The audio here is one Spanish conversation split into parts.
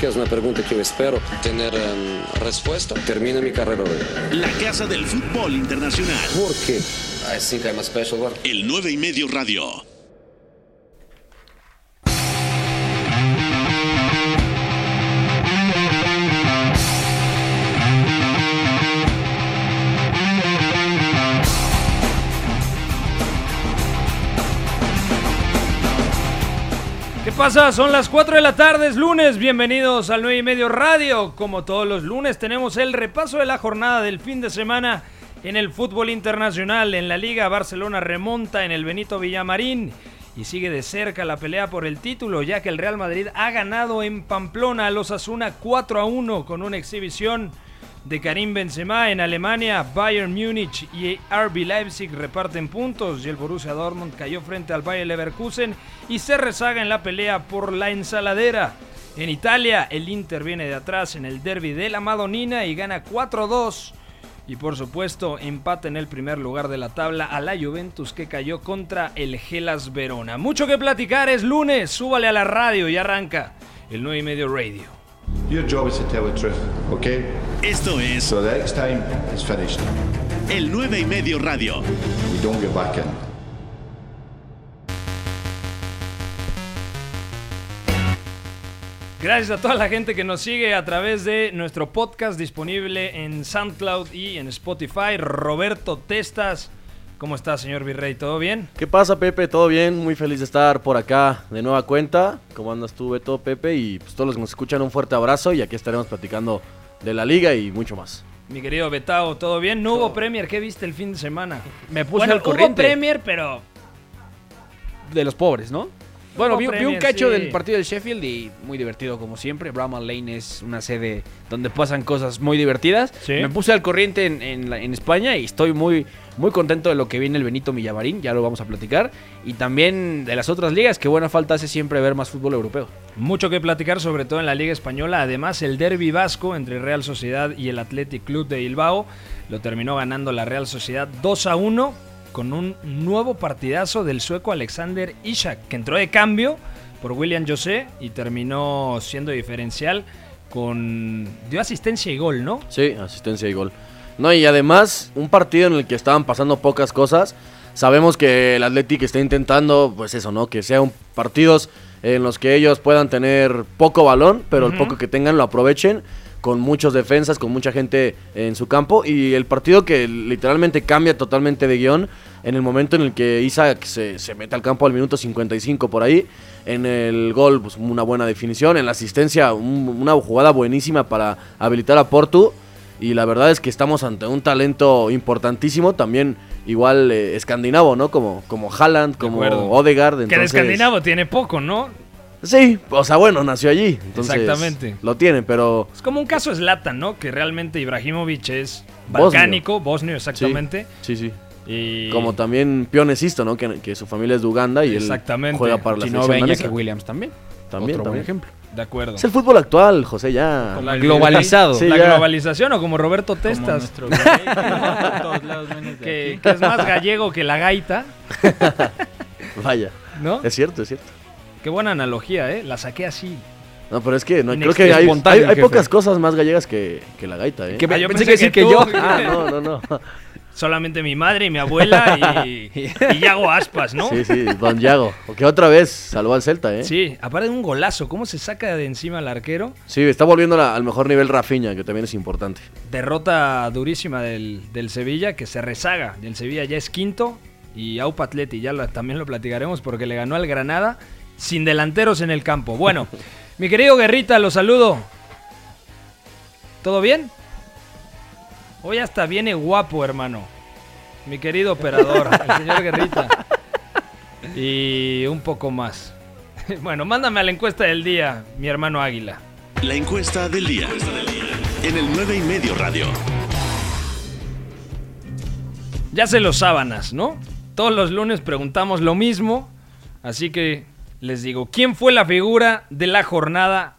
que es una pregunta que yo espero tener em, respuesta. Termina mi carrera hoy. La Casa del Fútbol Internacional. ¿Por qué? I think I'm a special one. El 9 y medio radio. Pasa? Son las 4 de la tarde, es lunes. Bienvenidos al 9 y medio radio. Como todos los lunes, tenemos el repaso de la jornada del fin de semana en el fútbol internacional. En la Liga, Barcelona remonta en el Benito Villamarín y sigue de cerca la pelea por el título, ya que el Real Madrid ha ganado en Pamplona a los Asuna 4 a 1 con una exhibición de Karim Benzema en Alemania, Bayern Múnich y RB Leipzig reparten puntos y el Borussia Dortmund cayó frente al Bayer Leverkusen y se rezaga en la pelea por la ensaladera. En Italia, el Inter viene de atrás en el derby de la Madonina y gana 4-2. Y por supuesto, empata en el primer lugar de la tabla a la Juventus que cayó contra el Gelas Verona. Mucho que platicar, es lunes, súbale a la radio y arranca el 9 y medio radio. Your job is to tell the truth, okay? Esto es So the next time it's finished. el 9 y medio radio. We don't get back in. Gracias a toda la gente que nos sigue a través de nuestro podcast disponible en SoundCloud y en Spotify. Roberto Testas, ¿cómo está, señor Virrey? ¿Todo bien? ¿Qué pasa, Pepe? ¿Todo bien? Muy feliz de estar por acá de nueva cuenta. ¿Cómo andas tú, Beto, Pepe? Y pues, todos los que nos escuchan, un fuerte abrazo. Y aquí estaremos platicando de la liga y mucho más. Mi querido Betao, ¿todo bien? No hubo Premier, ¿qué viste el fin de semana? Me puse bueno, al corriente hubo Premier, pero de los pobres, ¿no? Bueno, vi, un cacho sí. del partido del Sheffield y muy divertido como siempre. Bramall Lane es una sede donde pasan cosas muy divertidas. Sí. Me puse al corriente en, en la- en España y estoy muy, muy contento de lo que viene el Benito Villavarín, ya lo vamos a platicar. Y también de las otras ligas, que buena falta hace siempre ver más fútbol europeo. mucho que platicar, sobre todo en la Liga Española. Además, el derby vasco entre Real Sociedad y el Athletic Club de Bilbao lo terminó ganando la Real Sociedad 2 a 1 con un nuevo partidazo del sueco Alexander Ishak, que entró de cambio por William José y terminó siendo diferencial con... dio asistencia y gol, ¿no? Sí, asistencia y gol. No, y además, un partido en el que estaban pasando pocas cosas. Sabemos que el Athletic está intentando, pues eso, ¿no? Que sean partidos en los que ellos puedan tener poco balón, pero el poco que tengan lo aprovechen, con muchos defensas, con mucha gente en su campo. Y el partido que literalmente cambia totalmente de guion en el momento en el que Isaac se, se mete al campo al minuto 55 por ahí. En el gol, pues una buena definición. En la asistencia, un- una jugada buenísima para habilitar a Portu. Y la verdad es que estamos ante un talento importantísimo, también igual eh, escandinavo, ¿no? Como, como Haaland, como. Odegaard. Que de entonces- escandinavo tiene poco, ¿no? Sí, o sea, bueno, nació allí. Entonces, Exactamente. Lo tiene, pero Es como un caso Zlatan, ¿no? Que realmente Ibrahimovic es balcánico, bosnio exactamente. sí, sí. Y... Como también Pionecisto, ¿no? Que, que su familia es de Uganda y Exactamente. él juega para la Si no, selección que Williams también. También, Otro buen también. ejemplo. De acuerdo. Es el fútbol actual, José, ya. El globalizado. Sí, la ya. globalización o como Roberto Testas, que, que es más gallego que la gaita, Vaya. ¿no? Es cierto, es cierto. Qué buena analogía, ¿eh? La saqué así. No, pero es que no, creo que hay, pocas cosas más gallegas que, que la gaita, ¿eh? Que Ah, yo pensé pensé que que sí que tú. yo. Ah, no, no, no. Solamente mi madre y mi abuela y, y Yago Aspas, ¿no? Sí, sí, Don Yago. Que otra vez salvó al Celta, ¿eh? Sí, aparte de un golazo, ¿cómo se saca de encima al arquero? Sí, está volviendo la- al mejor nivel Rafinha, que también es importante. Derrota durísima del, del Sevilla, que se rezaga. El Sevilla ya es quinto y Aupa Atleti, ya lo- también lo platicaremos porque le ganó al Granada sin delanteros en el campo. Bueno, mi querido Guerrita, lo saludo. ¿Todo bien? Hoy hasta viene guapo, hermano. Mi querido operador, el señor Guerrita. Y un poco más. Bueno, mándame a la encuesta del día, mi hermano Águila. La encuesta del día. En el 9 y medio radio. Ya se los sábanas, ¿no? Todos los lunes preguntamos lo mismo. Así que les digo, ¿quién fue la figura de la jornada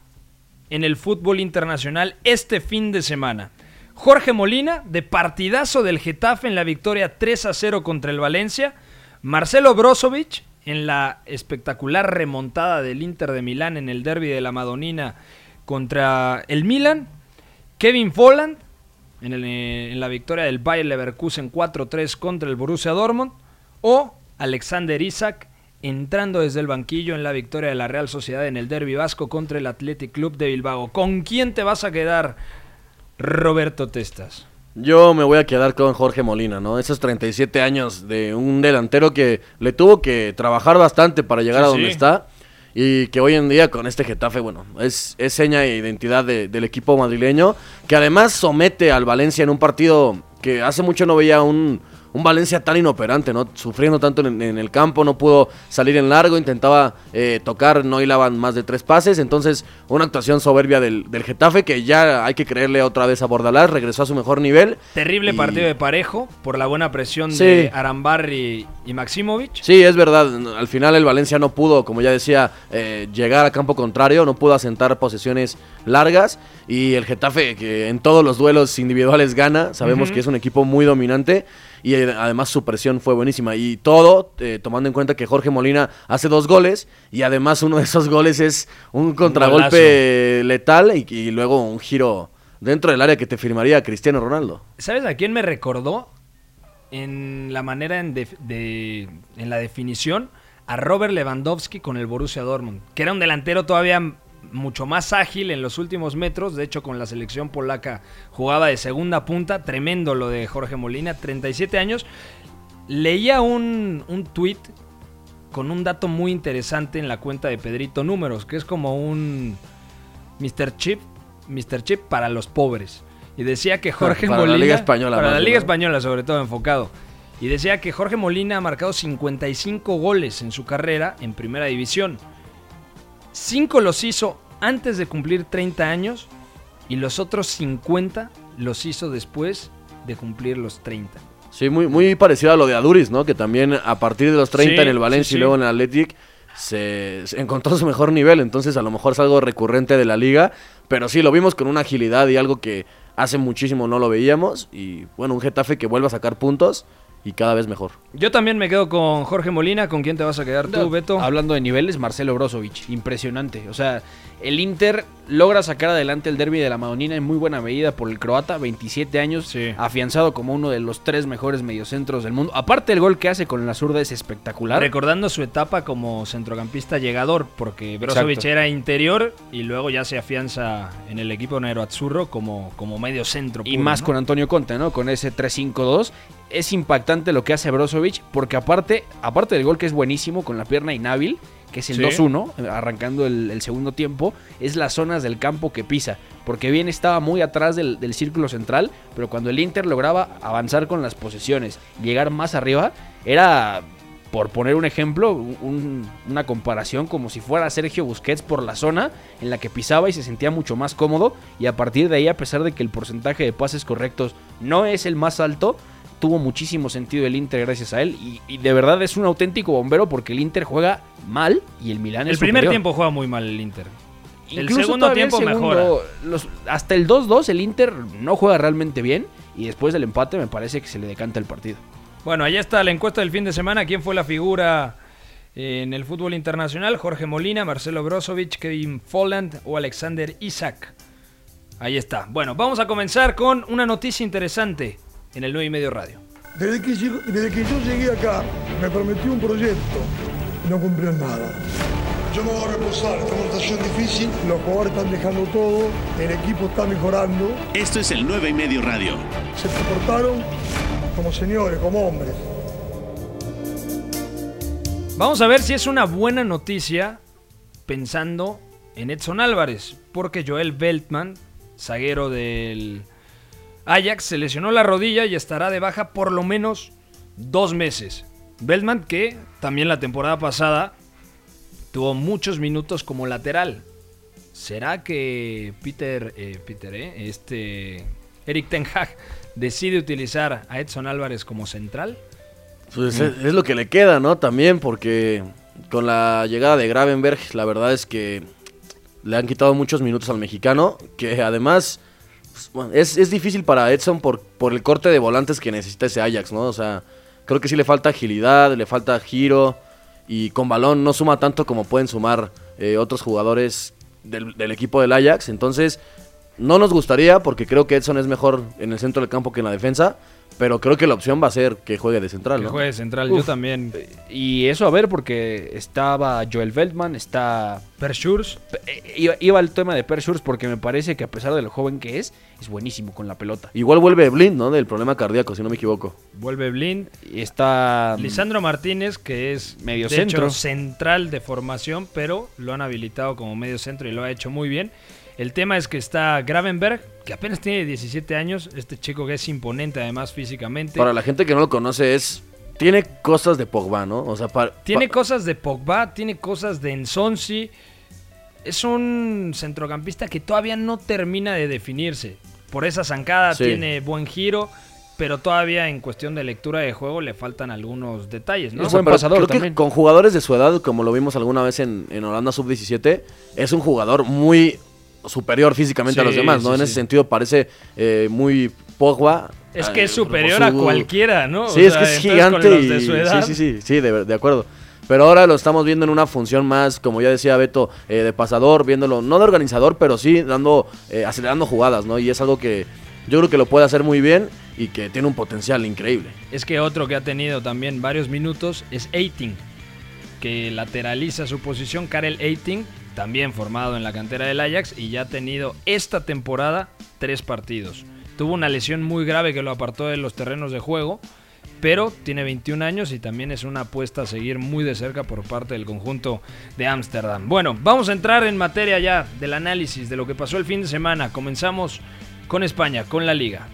en el fútbol internacional este fin de semana? Jorge Molina, de partidazo del Getafe en la victoria 3 a 0 contra el Valencia. Marcelo Brozovic en la espectacular remontada del Inter de Milán en el derby de la Madonina contra el Milan. Kevin Folland en, la victoria del Bayer Leverkusen 4-3 contra el Borussia Dortmund. O Alexander Isak entrando desde el banquillo en la victoria de la Real Sociedad en el Derby Vasco contra el Athletic Club de Bilbao. ¿Con quién te vas a quedar, Roberto Testas? Yo me voy a quedar con Jorge Molina, ¿no? Esos 37 años de un delantero que le tuvo que trabajar bastante para llegar Sí, a donde sí. está. Y que hoy en día con este Getafe, bueno, es, es seña e identidad de- del equipo madrileño. Que además somete al Valencia en un partido que hace mucho no veía un, un Valencia tan inoperante, ¿no? Sufriendo tanto en, en el campo, no pudo salir en largo, intentaba eh, tocar, no hilaban más de tres pases. Entonces, una actuación soberbia del, del Getafe que ya hay que creerle otra vez a Bordalás, regresó a su mejor nivel. Terrible Y- partido de parejo por la buena presión Sí. de Arambarri y Maximovic. Sí, es verdad. Al final el Valencia no pudo, como ya decía, eh, llegar a campo contrario, no pudo asentar posesiones largas. Y el Getafe, que en todos los duelos individuales gana, sabemos que es un equipo muy dominante. Y además su presión fue buenísima. Y todo eh, tomando en cuenta que Jorge Molina hace dos goles. Y además uno de esos goles es un contragolpe letal y, y luego un giro dentro del área que te firmaría Cristiano Ronaldo. ¿Sabes a quién me recordó? En la manera en, de- en la definición, a Robert Lewandowski con el Borussia Dortmund, que era un delantero todavía mucho más ágil en los últimos metros. De hecho, con la selección polaca jugaba de segunda punta. Tremendo lo de Jorge Molina, 37 años. Leía un, un tweet con un dato muy interesante en la cuenta de Pedrito Números, que es como un Mr. Chip, Mr. Chip para los pobres. Y decía que Jorge Para la Molina. Liga Española Para la Liga. Española, sobre todo enfocado. Y decía que Jorge Molina ha marcado 55 goles en su carrera en Primera División. Cinco los hizo antes de cumplir 30 años y los otros 50 los hizo después de cumplir los 30. Sí, muy, muy parecido a lo de Aduris, ¿no? Que también a partir de los 30 Sí, en el Valencia sí, sí. y luego en el Athletic se, se encontró su mejor nivel. Entonces a lo mejor es algo recurrente de la liga. Pero sí, lo vimos con una agilidad y algo que hace muchísimo no lo veíamos. Y bueno, un Getafe que vuelve a sacar puntos y cada vez mejor. Yo también me quedo con Jorge Molina. ¿Con quién te vas a quedar tú, Beto? Hablando de niveles, Marcelo Brozovic, impresionante. O sea, el Inter logra sacar adelante el derby de la Madonina en muy buena medida por el croata, 27 años, Sí. afianzado como uno de los tres mejores mediocentros del mundo. Aparte, el gol que hace con la zurda es espectacular. Recordando su etapa como centrocampista llegador, porque Brozovic Exacto. era interior y luego ya se afianza en el equipo Nero-Azzurro como, como medio centro. y más ¿no? con Antonio Conte, ¿no? Con ese 3-5-2. Es impactante lo que hace Brozovic, porque aparte, aparte del gol que es buenísimo con la pierna inhábil, que es el Sí. 2-1, eh, arrancando el, el segundo tiempo, es las zonas del campo que pisa. Porque bien estaba muy atrás del, del círculo central, pero cuando el Inter lograba avanzar con las posesiones, llegar más arriba, era, por poner un ejemplo, un- una comparación como si fuera Sergio Busquets por la zona en la que pisaba y se sentía mucho más cómodo. Y a partir de ahí, a pesar de que el porcentaje de pases correctos no es el más alto, tuvo muchísimo sentido el Inter gracias a él. Y, y de verdad es un auténtico bombero porque el Inter juega mal y el Milán El es primer superior. tiempo juega muy mal el Inter. El Incluso segundo el tiempo mejora. los- hasta el 2-2 el Inter no juega realmente bien y después del empate me parece que se le decanta el partido. Bueno, allá está la encuesta del fin de semana. ¿Quién fue la figura en el fútbol internacional? Jorge Molina, Marcelo Brozovic, Kevin Folland o Alexander Isaac. Ahí está. Bueno, vamos a comenzar con una noticia interesante en el 9 y medio radio. Desde que, llegó- desde que yo llegué acá, me prometió un proyecto y no cumplió nada. Yo me voy a reposar, esta es una situación difícil, los jugadores están dejando todo, el equipo está mejorando, Esto es el 9 y medio radio. se comportaron como señores, como hombres. Vamos a ver si es una buena noticia pensando en Edson Álvarez, porque Joel Beltman, zaguero del Ajax, se lesionó la rodilla y estará de baja por lo menos dos meses. Beltman que también la temporada pasada tuvo muchos minutos como lateral. ¿Será que Peter, eh, Peter, eh, este Eric Ten Hag decide utilizar a Edson Álvarez como central? Pues es, es lo que le queda, ¿no? También porque con la llegada de Gravenberg, la verdad es que le han quitado muchos minutos al mexicano, que además bueno, es, es difícil para Edson por, por el corte de volantes que necesita ese Ajax, ¿no? O sea, creo que sí le falta agilidad, le falta giro y con balón no suma tanto como pueden sumar eh, otros jugadores del equipo del Ajax. Entonces, no nos gustaría porque creo que Edson es mejor en el centro del campo que en la defensa. Pero creo que la opción va a ser que juegue de central, Que ¿no? juegue central, yo también. Y eso a ver, porque estaba Joel Feldman, está. Per Schurz, eh, Iba, iba el tema de Per Schurz porque me parece que a pesar de lo joven que es, es buenísimo con la pelota. Igual vuelve Blind, ¿no? Del problema cardíaco, si no me equivoco. vuelve Blind. Y está. Lisandro Martínez, que es Medio de centro. hecho, central de formación, pero lo han habilitado como medio centro y lo ha hecho muy bien. El tema es que está Gravenberg, que apenas tiene 17 años, este chico que es imponente además físicamente. Para la gente que no lo conoce, es. Tiene cosas de Pogba, ¿no? O sea, para, Tiene cosas de Pogba, tiene cosas de Ensonsi. Es un centrocampista que todavía no termina de definirse. Por esa zancada Sí. tiene buen giro, pero todavía en cuestión de lectura de juego le faltan algunos detalles, ¿no? Es buen pasador creo que con jugadores de su edad, como lo vimos alguna vez en, en Holanda Sub-17, es un jugador muy superior físicamente a los demás, ¿no? sí, en sí. ese sentido parece eh, muy Pogba. Es que es por superior su- a cualquiera, ¿no? O Sí, es sea, que es con gigante los y de su edad, sí, sí, sí, sí, de, de acuerdo. Pero ahora lo estamos viendo en una función más, como ya decía Beto, eh, de pasador, viéndolo, no de organizador, pero sí dando, eh, acelerando jugadas, ¿no? Y es algo que yo creo que lo puede hacer muy bien y que tiene un potencial increíble. Es que otro que ha tenido también varios minutos es Eiting, que lateraliza su posición. Karel Eiting, también formado en la cantera del Ajax y ya ha tenido esta temporada tres partidos. Tuvo una lesión muy grave que lo apartó de los terrenos de juego, pero tiene 21 años y también es una apuesta a seguir muy de cerca por parte del conjunto de Ámsterdam. Bueno, vamos a entrar en materia ya del análisis de lo que pasó el fin de semana. Comenzamos con España, con la liga.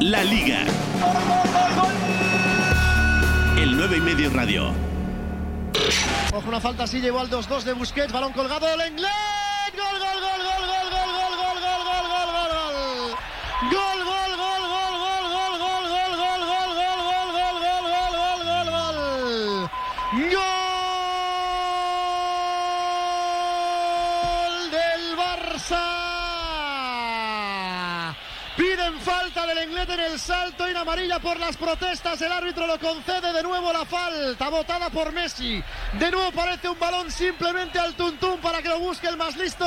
La Liga. El 9 y medio radio. Ojo, una falta así, llevó al 2-2 de Busquets, balón colgado, Lenglet, gol, gol, gol, gol, gol, gol, gol, gol, gol, gol, gol, gol, gol. Gol, gol, gol, del Barça. Piden falta del Lenglet en el salto en amarilla por las protestas. El árbitro lo concede de nuevo la falta, votada por Messi. De nuevo parece un balón simplemente al tuntún para que lo busque el más listo.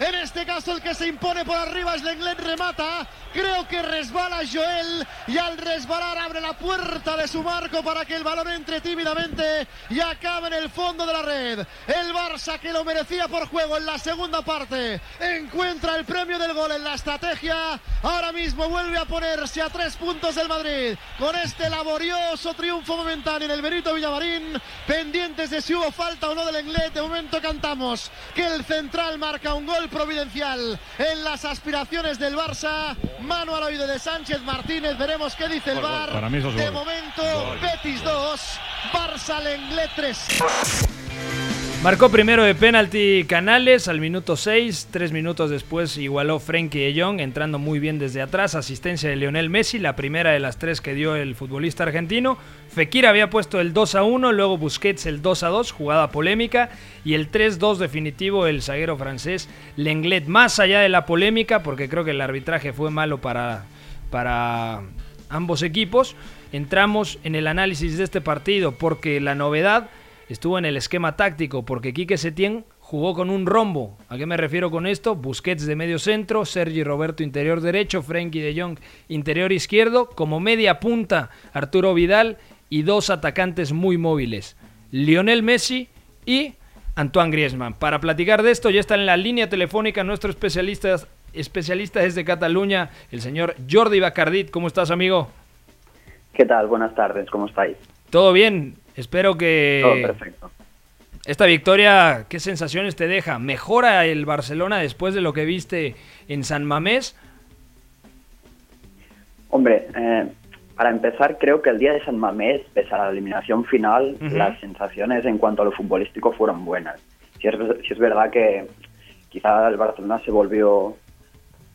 En este caso el que se impone por arriba es Lenglet, remata. Creo que resbala Joel y al resbalar abre la puerta de su marco para que el balón entre tímidamente y acabe en el fondo de la red. El Barça que lo merecía por juego en la segunda parte encuentra el premio del gol en la estrategia. Ahora mismo vuelve a ponerse a tres puntos del Madrid con este laborioso triunfo momentáneo en el Benito Villamarín. Pendientes de si hubo falta o no del Englet. De momento cantamos que el central marca un gol providencial en las aspiraciones del Barça. Mano al oído de Sánchez Martínez. Veremos qué dice el VAR. de momento, Betis 2, Barça Lenglet 3. Marcó primero de penalti Canales al minuto 6, tres minutos después igualó Frenkie de Jong entrando muy bien desde atrás, asistencia de Lionel Messi, la primera de las tres que dio el futbolista argentino. Fekir había puesto el 2 a 1, luego Busquets el 2 a 2, jugada polémica, y el 3-2 definitivo el zaguero francés Lenglet, más allá de la polémica, porque creo que el arbitraje fue malo para, para ambos equipos. Entramos en el análisis de este partido porque la novedad estuvo en el esquema táctico porque Quique Setién jugó con un rombo. ¿A qué me refiero con esto? Busquets de medio centro, Sergi Roberto interior derecho, Frenkie de Jong interior izquierdo, como media punta Arturo Vidal y dos atacantes muy móviles, Lionel Messi y Antoine Griezmann. Para platicar de esto ya está en la línea telefónica nuestro especialista, especialista desde Cataluña, el señor Jordi Bacardit. ¿Cómo estás, amigo? ¿Qué tal? Buenas tardes, ¿cómo estáis? ¿Todo bien? Espero que Todo perfecto. esta victoria, ¿qué sensaciones te deja? ¿Mejora el Barcelona después de lo que viste en San Mamés? Hombre, eh, para empezar, creo que el día de San Mamés, pese a la eliminación final, las sensaciones en cuanto a lo futbolístico fueron buenas. Si es, si es verdad que quizá el Barcelona se volvió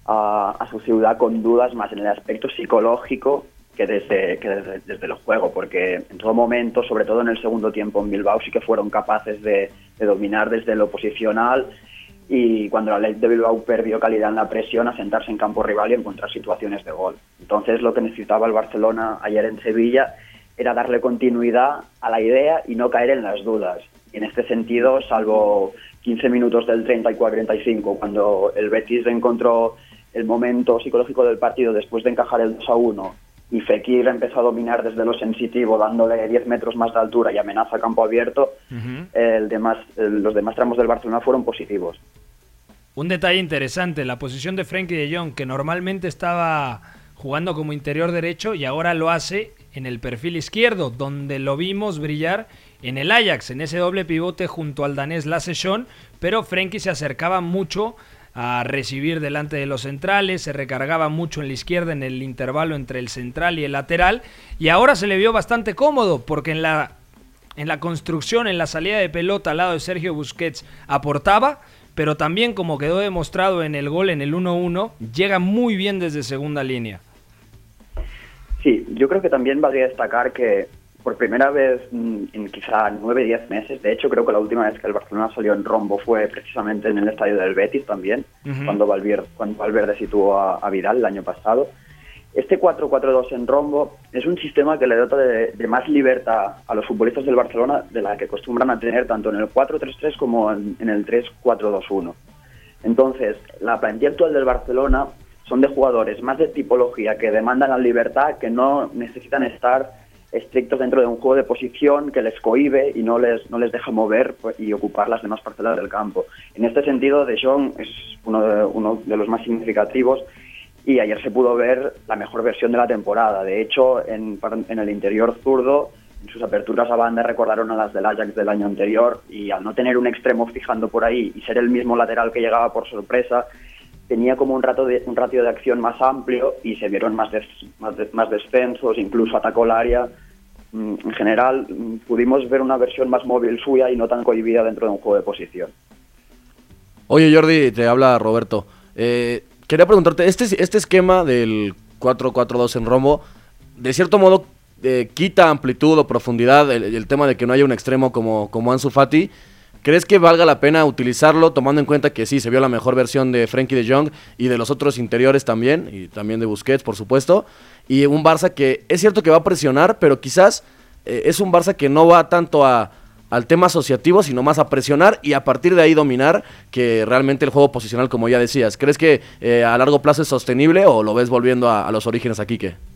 a, a su ciudad con dudas más en el aspecto psicológico que desde, que desde, desde el porque en todo momento, sobre todo en el segundo tiempo en Bilbao, sí que fueron capaces de, de dominar desde lo posicional y cuando la ley de Bilbao perdió calidad en la presión, a sentarse en campo rival y encontrar situaciones de gol. Entonces lo que necesitaba el Barcelona ayer en Sevilla era darle continuidad a la idea y no caer en las dudas. En este sentido, salvo 15 minutos del 30 y 45, cuando el Betis encontró el momento psicológico del partido después de encajar el 2 a 1 y Fekir empezó a dominar desde lo sensitivo, dándole 10 metros más de altura y amenaza a campo abierto, el demás, el- los demás tramos del Barcelona fueron positivos. Un detalle interesante, la posición de Frenkie de Jong, que normalmente estaba jugando como interior derecho y ahora lo hace en el perfil izquierdo, donde lo vimos brillar en el Ajax, en ese doble pivote junto al danés Lasse Schön, pero Frenkie se acercaba mucho a recibir delante de los centrales, se recargaba mucho en la izquierda en el intervalo entre el central y el lateral, y ahora se le vio bastante cómodo, porque en la, en la construcción, en la salida de pelota al lado de Sergio Busquets aportaba, pero también como quedó demostrado en el gol en el 1-1, llega muy bien desde segunda línea. Sí, yo creo que también valdría destacar que por primera vez mm, en quizá 9 10 meses, de hecho creo que la última vez que el Barcelona salió en rombo fue precisamente en el estadio del Betis también, Ujú. cuando, Valverde, cuando Valverde situó a, a Vidal el año pasado. Este 4-4-2 en rombo es un sistema que le dota de, de más libertad a los futbolistas del Barcelona de la que acostumbran a tener tanto en el 4-3-3 como en, en el 3-4-2-1. Entonces, la plantilla actual del Barcelona son de jugadores más de tipología que demandan la libertad, que no necesitan estar estrictos dentro de un juego de posición que les cohibe y no les, no les deja mover y ocupar las demás parcelas del campo. En este sentido, De Jong es uno de, los más significativos y ayer se pudo ver la mejor versión de la temporada. De hecho, en, el interior zurdo, sus aperturas a banda recordaron a las del Ajax del año anterior y al no tener un extremo fijando por ahí y ser el mismo lateral que llegaba por sorpresa, tenía como un, rato un ratio de acción más amplio y se vieron más, des, más, más descensos, incluso atacó el área. Mm, En general, mm, pudimos ver una versión más móvil suya y no tan cohibida dentro de un juego de posición. Oye, Jordi, te habla Roberto. Eh, quería preguntarte, este, este esquema del 4-4-2 en rombo, de cierto modo, eh, quita amplitud o profundidad el, el, tema de que no haya un extremo como, como Ansu Fati. ¿Crees que valga la pena utilizarlo, tomando en cuenta que sí, se vio la mejor versión de Frenkie de Jong y de los otros interiores también, y también de Busquets, por supuesto? Y un Barça que es cierto que va a presionar, pero quizás eh, es un Barça que no va tanto a, al tema asociativo, sino más a presionar y a partir de ahí dominar que realmente el juego posicional, como ya decías. ¿Crees que eh, a largo plazo es sostenible o lo ves volviendo a, a los orígenes aquí que?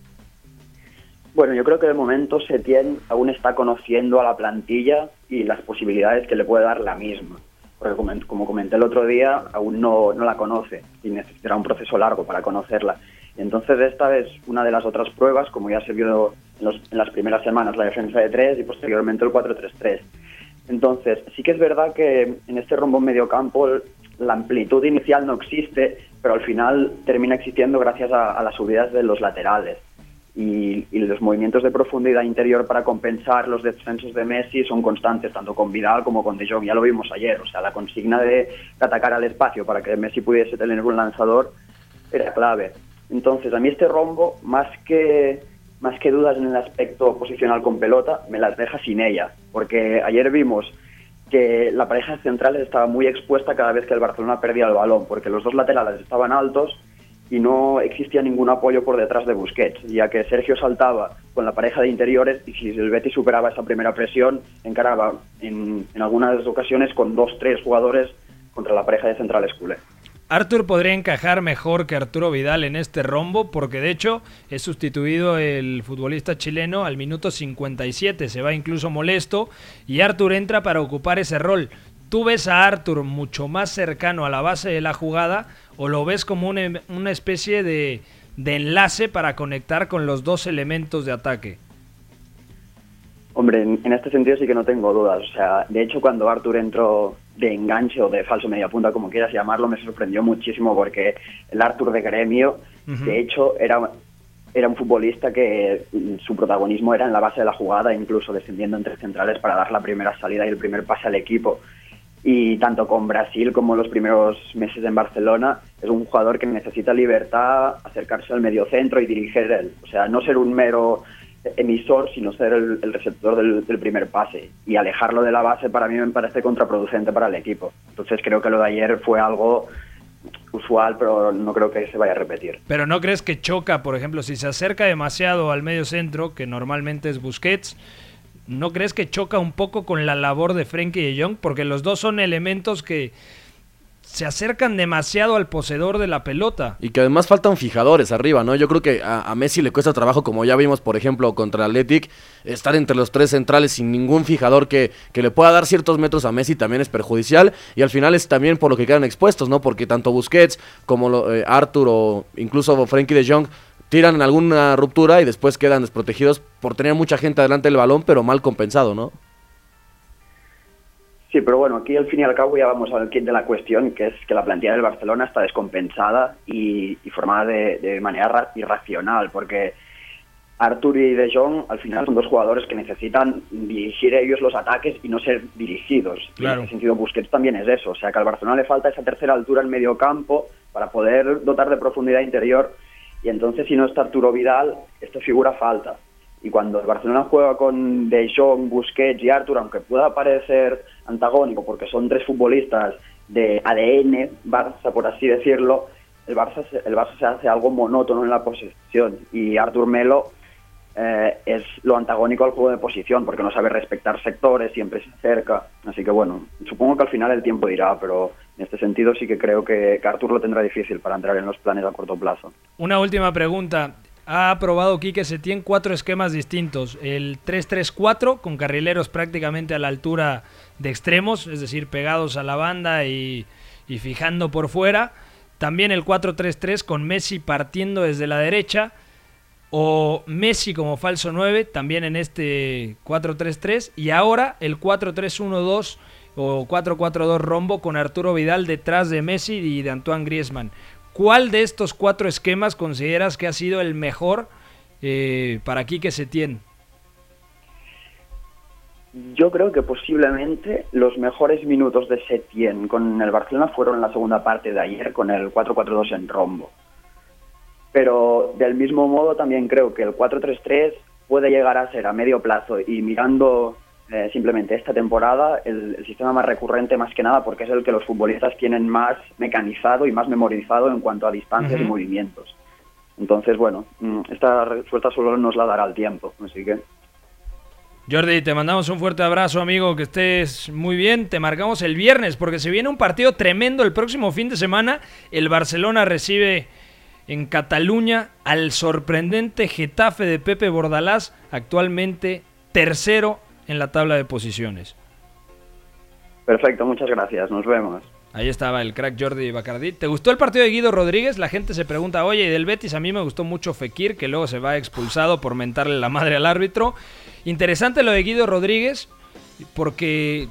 Bueno, yo creo que de momento Setién aún está conociendo a la plantilla y las posibilidades que le puede dar la misma. Porque como, comenté el otro día, aún no, no, la conoce y necesitará un proceso largo para conocerla. Entonces esta es una de las otras pruebas, como ya se vio en, los, las primeras semanas, la defensa de tres y posteriormente el 4-3-3. Entonces, sí que es verdad que en este rombo medio campo la amplitud inicial no existe, pero al final termina existiendo gracias a las subidas de los laterales. Y, los movimientos de profundidad interior para compensar los descensos de Messi son constantes, tanto con Vidal como con De Jong. Ya lo vimos ayer, o sea, la consigna de, de atacar al espacio para que Messi pudiese tener un lanzador era clave. Entonces, a mí este rombo, más que, más que dudas en el aspecto posicional con pelota, me las deja sin ella, porque ayer vimos que la pareja central estaba muy expuesta cada vez que el Barcelona perdía el balón, porque los dos laterales estaban altos y no existía ningún apoyo por detrás de Busquets, ya que Sergio saltaba con la pareja de interiores y si el Betis superaba esa primera presión, encaraba en, en algunas ocasiones con dos, tres jugadores contra la pareja de centrales culé. Artur podría encajar mejor que Arturo Vidal en este rombo porque de hecho es sustituido el futbolista chileno al minuto 57, se va incluso molesto y Artur entra para ocupar ese rol. ¿Tú ves a Artur mucho más cercano a la base de la jugada o lo ves como una, una especie de, de, enlace para conectar con los dos elementos de ataque? Hombre, en, en, este sentido sí que no tengo dudas. O sea, de hecho, cuando Artur entró de enganche o de falso media punta, como quieras llamarlo, me sorprendió muchísimo porque el Artur de gremio, uh -huh. de hecho, era, era un futbolista que su protagonismo era en la base de la jugada, incluso descendiendo entre centrales para dar la primera salida y el primer pase al equipo y tanto con Brasil como los primeros meses en Barcelona es un jugador que necesita libertad, acercarse al mediocentro y dirigir él. O sea, no ser un mero emisor, sino ser el, receptor del, del, primer pase. Y alejarlo de la base para mí me parece contraproducente para el equipo. Entonces creo que lo de ayer fue algo usual, pero no creo que se vaya a repetir. Pero ¿no crees que choca, por ejemplo, si se acerca demasiado al medio centro, que normalmente es Busquets, ¿no crees que choca un poco con la labor de Frenkie de Jong? Porque los dos son elementos que se acercan demasiado al poseedor de la pelota. Y que además faltan fijadores arriba, ¿no? Yo creo que a, Messi le cuesta trabajo, como ya vimos, por ejemplo, contra el Athletic, estar entre los tres centrales sin ningún fijador que, que le pueda dar ciertos metros a Messi también es perjudicial. Y al final es también por lo que quedan expuestos, ¿no? Porque tanto Busquets como lo- eh, Arthur o incluso Frenkie de Jong tiran en alguna ruptura y después quedan desprotegidos por tener mucha gente adelante del balón, pero mal compensado, ¿no? Sí, pero bueno, aquí al fin y al cabo ya vamos al kit de la cuestión, que es que la plantilla del Barcelona está descompensada y, y formada de, de manera ra- irracional, porque Artur y De Jong al final son dos jugadores que necesitan dirigir ellos los ataques y no ser dirigidos. Y Claro. en ese sentido Busquets también es eso, o sea que al Barcelona le falta esa tercera altura en medio campo para poder dotar de profundidad interior y entonces si no está Arturo Vidal, esta figura falta. Y cuando el Barcelona juega con De Jong, Busquets y Artur, aunque pueda parecer antagónico porque son tres futbolistas de ADN Barça, por así decirlo, el Barça, se- el Barça se hace algo monótono en la posesión y Artur Melo eh, es lo antagónico al juego de posición porque no sabe respetar sectores, siempre se acerca. Así que bueno, supongo que al final el tiempo dirá, pero en este sentido sí que creo que, que lo tendrá difícil para entrar en los planes a corto plazo. Una última pregunta. Ha probado Quique Setién cuatro esquemas distintos. El 3-3-4 con carrileros prácticamente a la altura de extremos, es decir, pegados a la banda y, y fijando por fuera. También el 4-3-3 con Messi partiendo desde la derecha. O Messi como falso 9, también en este 4-3-3. Y ahora el 4-3-1-2 o 4-4-2 rombo con Arturo Vidal detrás de Messi y de Antoine Griezmann. ¿Cuál de estos cuatro esquemas consideras que ha sido el mejor eh, para Quique Setién? Yo creo que posiblemente los mejores minutos de Setien con el Barcelona fueron la segunda parte de ayer con el 4-4-2 en rombo. Pero del mismo modo también creo que el 4-3-3 puede llegar a ser a medio plazo y mirando eh, simplemente esta temporada el, el sistema más recurrente más que nada porque es el que los futbolistas tienen más mecanizado y más memorizado en cuanto a distancias y movimientos. Entonces, bueno, mm, esta respuesta solo nos la dará el tiempo, así que... Jordi, te mandamos un fuerte abrazo, amigo, que estés muy bien. Te marcamos el viernes porque se viene un partido tremendo el próximo fin de semana. El Barcelona recibe en Cataluña al sorprendente Getafe de Pepe Bordalás, actualmente tercero en la tabla de posiciones. Perfecto, muchas gracias, nos vemos. Ahí estaba el crack Jordi Bacardí. ¿Te gustó el partido de Guido Rodríguez? La gente se pregunta, oye, y del Betis a mí me gustó mucho Fekir, que luego se va expulsado por mentarle la madre al árbitro. Interesante lo de Guido Rodríguez, porque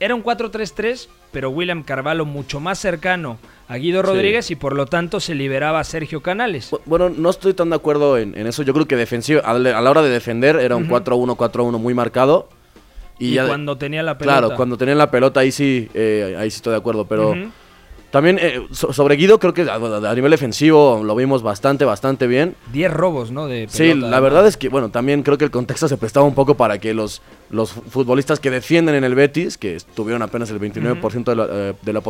era un 4-3-3, pero William Carvalho mucho más cercano a Guido Sí. Rodríguez y por lo tanto se liberaba a Sergio Canales. Bu- Bueno, no estoy tan de acuerdo en, en eso. Yo creo que defensivo, a la hora de defender era un Ujú. 4-1, 4-1 muy marcado. Y, ya cuando tenía la pelota. Claro, cuando tenían la pelota ahí sí, eh, ahí sí estoy de acuerdo. Pero. También eh, so- sobre Guido creo que a, a nivel defensivo lo vimos bastante, bastante bien. 10 robos, ¿no? De Sí, la verdad es que, bueno, también creo que el contexto se prestaba un poco para que los, los futbolistas que defienden en el Betis, que tuvieron apenas el 29% de, la, eh, de la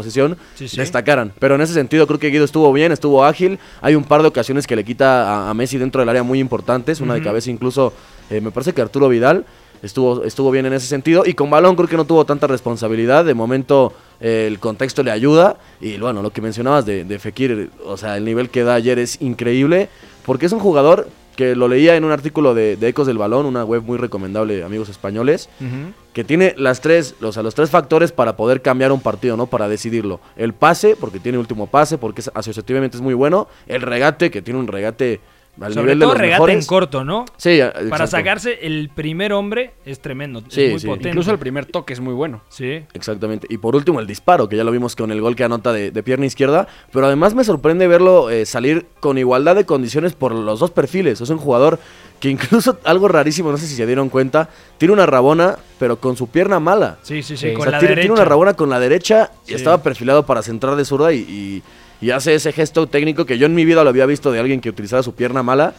Sí, sí. destacaran. Pero en ese sentido creo que Guido estuvo bien, estuvo ágil. Hay un par de ocasiones que le quita a, a Messi dentro del área muy importantes, una de cabeza incluso, eh, me parece que Arturo Vidal. Estuvo, estuvo bien en ese sentido y con balón creo que no tuvo tanta responsabilidad. De momento eh, el contexto le ayuda. Y bueno, lo que mencionabas de, de Fekir, o sea, el nivel que da ayer es increíble. Porque es un jugador que lo leía en un artículo de, de Ecos del Balón, una web muy recomendable, amigos españoles, que tiene las tres, o sea, los tres factores para poder cambiar un partido, ¿no? Para decidirlo. El pase, porque tiene último pase, porque es, asociativamente es muy bueno. El regate, que tiene un regate al Sobre nivel de todo los regate mejores. en corto, ¿no? Sí, Para exacto. sacarse el primer hombre es tremendo. Sí, es muy sí. potente. Incluso el primer toque es muy bueno. Sí. Exactamente. Y por último, el disparo, que ya lo vimos con el gol que anota de, de pierna izquierda. Pero además me sorprende verlo eh, salir con igualdad de condiciones por los dos perfiles. Es un jugador que incluso, algo rarísimo, no sé si se dieron cuenta, tiene una rabona, pero con su pierna mala. Sí, sí, sí, Sí. O con sea, la tiene, derecha. tiene una rabona con la derecha y Sí. estaba perfilado para centrar de zurda y, y- y hace ese gesto técnico que yo en mi vida lo había visto de alguien que utilizaba su pierna mala.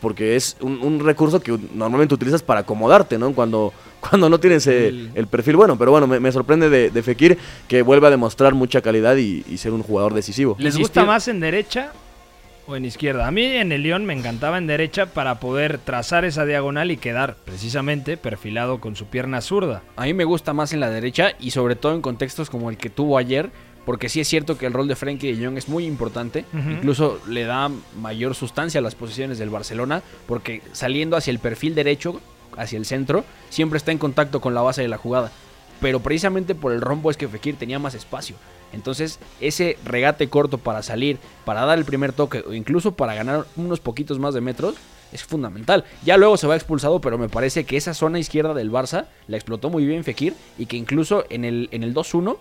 Porque es un, un recurso que normalmente utilizas para acomodarte, ¿no? Cuando, cuando no tienes El- el perfil bueno. Pero bueno, me, me sorprende de, de Fekir que vuelve a demostrar mucha calidad y, y ser un jugador decisivo. ¿Les gusta más en derecha o en izquierda. A mí en el León me encantaba en derecha para poder trazar esa diagonal y quedar precisamente perfilado con su pierna zurda. A mí me gusta más en la derecha y sobre todo en contextos como el que tuvo ayer, porque sí es cierto que el rol de Frenkie de Jong es muy importante, incluso le da mayor sustancia a las posiciones del Barcelona, porque saliendo hacia el perfil derecho, hacia el centro, siempre está en contacto con la base de la jugada. Pero precisamente por el rombo es que Fekir tenía más espacio. Entonces, ese regate corto para salir, para dar el primer toque o incluso para ganar unos poquitos más de metros, es fundamental. Ya luego se va expulsado, pero me parece que esa zona izquierda del Barça la explotó muy bien Fekir y que incluso en el, en el 2-1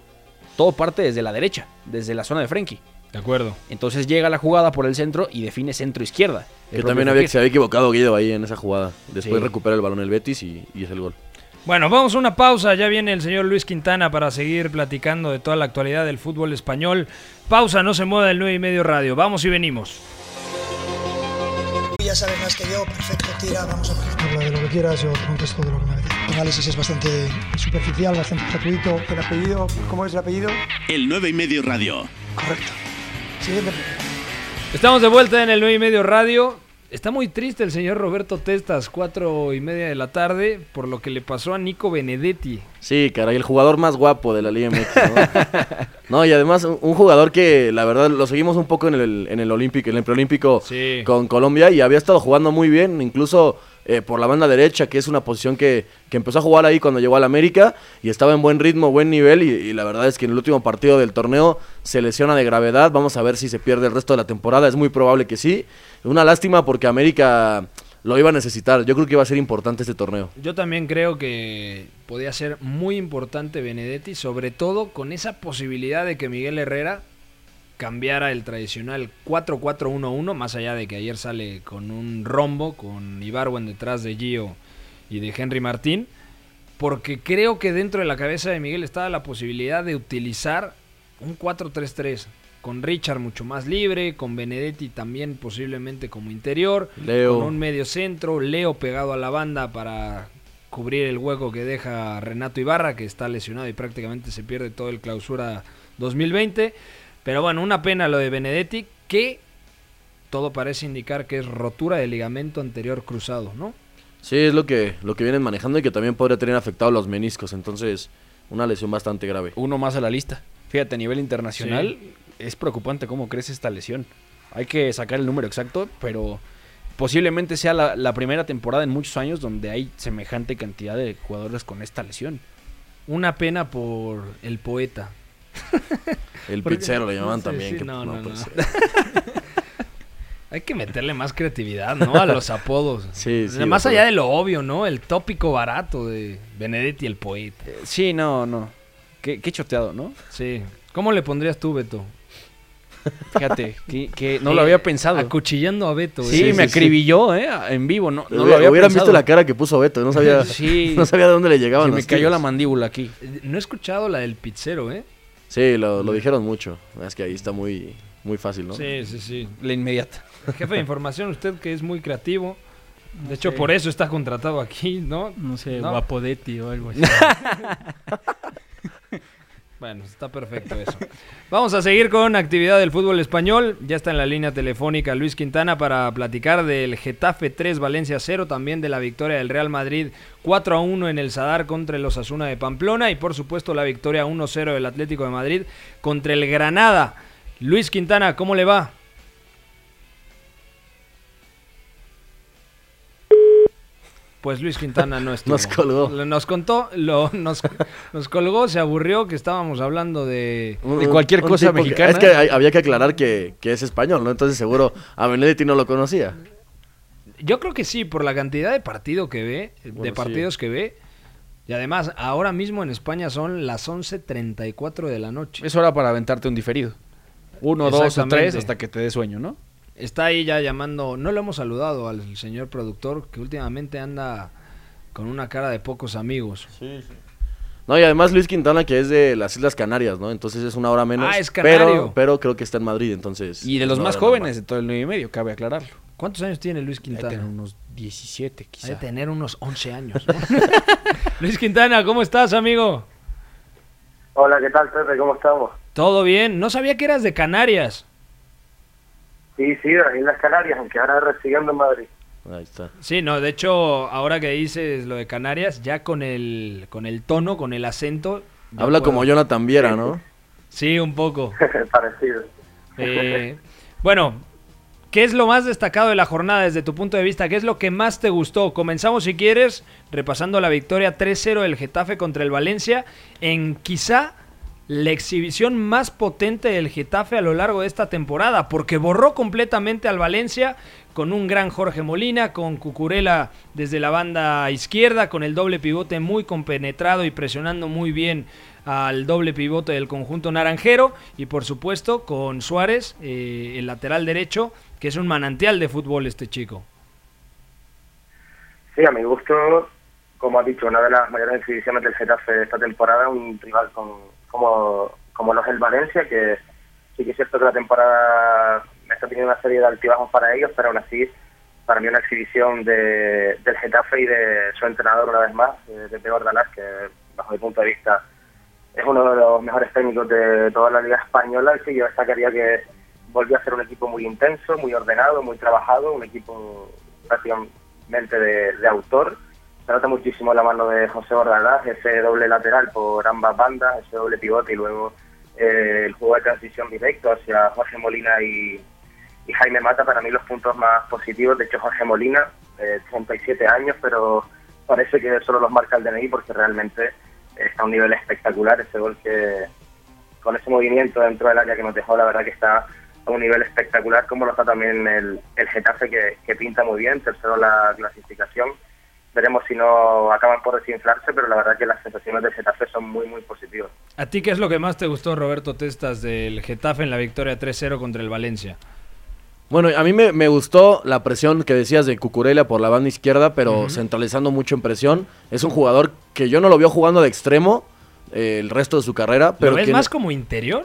todo parte desde la derecha, desde la zona de Frenkie. De acuerdo. Entonces llega la jugada por el centro y define centro-izquierda. el Que también había, se había equivocado Guido ahí en esa jugada. Después Sí. recupera el balón el Betis y, y es el gol. Bueno, vamos a una pausa. Ya viene el señor Luis Quintana para seguir platicando de toda la actualidad del fútbol español. Pausa, no se mueva del 9 y medio radio. Vamos y venimos. Ya sabes más que yo, perfecto, tira, vamos a ver. Habla de lo que quieras, yo te contesto de lo que me análisis es bastante Superficial, bastante gratuito. El apellido, ¿cómo es el apellido? El 9 y medio radio. correcto. Siguiente. Estamos de vuelta en el 9 y medio radio. Está muy triste el señor Roberto Testas, cuatro y media de la tarde, por lo que le pasó a Nico Benedetti. Sí, caray, el jugador más guapo de la Liga MX. ¿no? No, y además un un jugador que la verdad lo seguimos un poco en el, en el Olímpico, en el preolímpico Sí. con Colombia y había estado jugando muy bien, incluso eh, por la banda derecha, que es una posición que, que empezó a jugar ahí cuando llegó al América y estaba en buen ritmo, buen nivel y, y la verdad es que en el último partido del torneo se lesiona de gravedad, vamos a ver si se pierde el resto de la temporada, es muy probable que sí. Una lástima porque América lo iba a necesitar, yo creo que iba a ser importante este torneo. Yo también creo que podía ser muy importante Benedetti, sobre todo con esa posibilidad de que Miguel Herrera cambiara el tradicional 4-4-1-1, más allá de que ayer sale con un rombo, con Ibarwen detrás de Gio y de Henry Martín, porque creo que dentro de la cabeza de Miguel estaba la posibilidad de utilizar un 4-3-3, con Richard mucho más libre, con Benedetti también posiblemente como interior, Leo. con un medio centro, Leo pegado a la banda para cubrir el hueco que deja Renato Ibarra, que está lesionado y prácticamente se pierde todo el clausura 2020. Pero bueno, una pena lo de Benedetti, que todo parece indicar que es rotura de ligamento anterior cruzado, ¿no? Sí, es lo que, lo que vienen manejando y que también podría tener afectado los meniscos. Entonces, una lesión bastante grave. Uno más a la lista. Fíjate, a nivel internacional es preocupante cómo crece esta lesión. Hay que sacar el número exacto, pero posiblemente sea la, la primera temporada en muchos años donde hay semejante cantidad de jugadores con esta lesión. Una pena por el poeta. El Porque- pizzero le llamaban Sí, también. sí, que- no, no, puede no. Hay que meterle más creatividad, ¿no? A los apodos. Sí, sí, Más allá de lo obvio, ¿no? El tópico barato de Benedetti el poeta. Eh, Sí, no, no. Qué, qué choteado, ¿no? Sí. ¿Cómo le pondrías tú, Beto? Fíjate, que, que no lo había pensado. Acuchillando a Beto. Sí, ¿eh? me acribilló, ¿eh? En vivo, no, no lo Hubiera- había Hubieran pensado. visto la cara que puso Beto. No sabía, Sí. no sabía de dónde le llegaban Se me cayó tiros. la mandíbula aquí. No he escuchado la del pizzero, ¿eh? Sí, lo, lo dijeron mucho. Es que ahí está muy, muy fácil, ¿no? Sí, sí, sí. La inmediata. Jefe de información, usted que es muy creativo. De hecho, sé. por eso está contratado aquí, ¿no? No sé, No. Guapodetti o algo así. Bueno, está perfecto eso. Vamos a seguir con actividad del fútbol español. Ya está en la línea telefónica Luis Quintana para platicar del Getafe 3, Valencia 0, también de la victoria del Real Madrid 4 a 1 en el Sadar contra el Osasuna de Pamplona y por supuesto la victoria 1-0 del Atlético de Madrid contra el Granada. Luis Quintana, ¿cómo le va? Pues Luis Quintana no estuvo. Nos colgó. Lo- Nos contó, lo, nos, nos colgó, se aburrió que estábamos hablando de... Un- De cualquier un cosa que- mexicana. es que hay- había que aclarar que, que es español, ¿no? Entonces seguro a Benedetti no lo conocía. Yo creo que sí, por la cantidad de partido que ve, de sí. partidos que ve. Y además, ahora mismo en España son las 11.34 de la noche. Es hora para aventarte un diferido. Uno, dos o tres hasta que te dé sueño, ¿no? Está ahí ya llamando, no lo hemos saludado al señor productor, que últimamente anda con una cara de pocos amigos. No, y además Luis Quintana, que es de las Islas Canarias, ¿no? Entonces es una hora menos. Ah, es canario. Pero, pero creo que está en Madrid, entonces. Y de los más jóvenes de todo el 9 y medio, cabe aclararlo. ¿Cuántos años tiene Luis Quintana? tener unos 17 Ha de quizá. tener unos 11 años. ¿no? Luis Quintana, ¿cómo estás, amigo? Hola, ¿qué tal, Pepe? ¿Cómo estamos? ¿Todo bien? No sabía que eras de Canarias. Sí, sí, de las Islas Canarias, aunque ahora residiendo en Madrid. Ahí está. Sí, no, de hecho, ahora que dices lo de Canarias, ya con el, con el tono, con el acento. Habla puedo- como Jonathan Viera, ¿no? Sí, un poco. Parecido. Eh, bueno, ¿qué es lo más destacado de la jornada desde tu punto de vista? ¿Qué es lo que más te gustó? Comenzamos, si quieres, repasando la victoria 3-0 del Getafe contra el Valencia en quizá la exhibición más potente del Getafe a lo largo de esta temporada, porque borró completamente al Valencia con un gran Jorge Molina, con Cucurella desde la banda izquierda, con el doble pivote muy compenetrado y presionando muy bien al doble pivote del conjunto naranjero y por supuesto con Suárez, eh, el lateral derecho, que es un manantial de fútbol este chico. Sí, a mi gusto, como has dicho, una de las mayores exhibiciones del Getafe de esta temporada, un rival con, como, como lo el Valencia, que sí que es cierto que la temporada está teniendo una serie de altibajos para ellos, pero aún así, para mí una exhibición de, del Getafe y de su entrenador una vez más, de Peor Dalás, que bajo mi punto de vista es uno de los mejores técnicos de toda la liga española, y sí, yo destacaría que volvió a ser un equipo muy intenso, muy ordenado, muy trabajado, un equipo prácticamente de, de autor. Se nota muchísimo la mano de José Bordalás, ese doble lateral por ambas bandas, ese doble pivote y luego eh, el juego de transición directo hacia Jorge Molina y, Jaime Mata, para mí los puntos más positivos. De hecho, Jorge Molina, eh, 37 años, pero parece que solo los marca el DNI porque realmente está a un nivel espectacular. Ese gol que, con ese movimiento dentro del área que nos dejó, la verdad que está a un nivel espectacular, como lo está también el, el Getafe, que, que pinta muy bien, tercero la clasificación. Veremos si no acaban por desinflarse, pero la verdad que las sensaciones del Getafe son muy, muy positivas. ¿A ti qué es lo que más te gustó, Roberto Testas, del Getafe en la victoria 3-0 contra el Valencia? Bueno, a mí me, me gustó la presión que decías de Cucurella por la banda izquierda, pero centralizando mucho en presión. Es un jugador que yo no lo veo jugando de extremo eh, el resto de su carrera. Pero ¿Lo ves que- más como interior?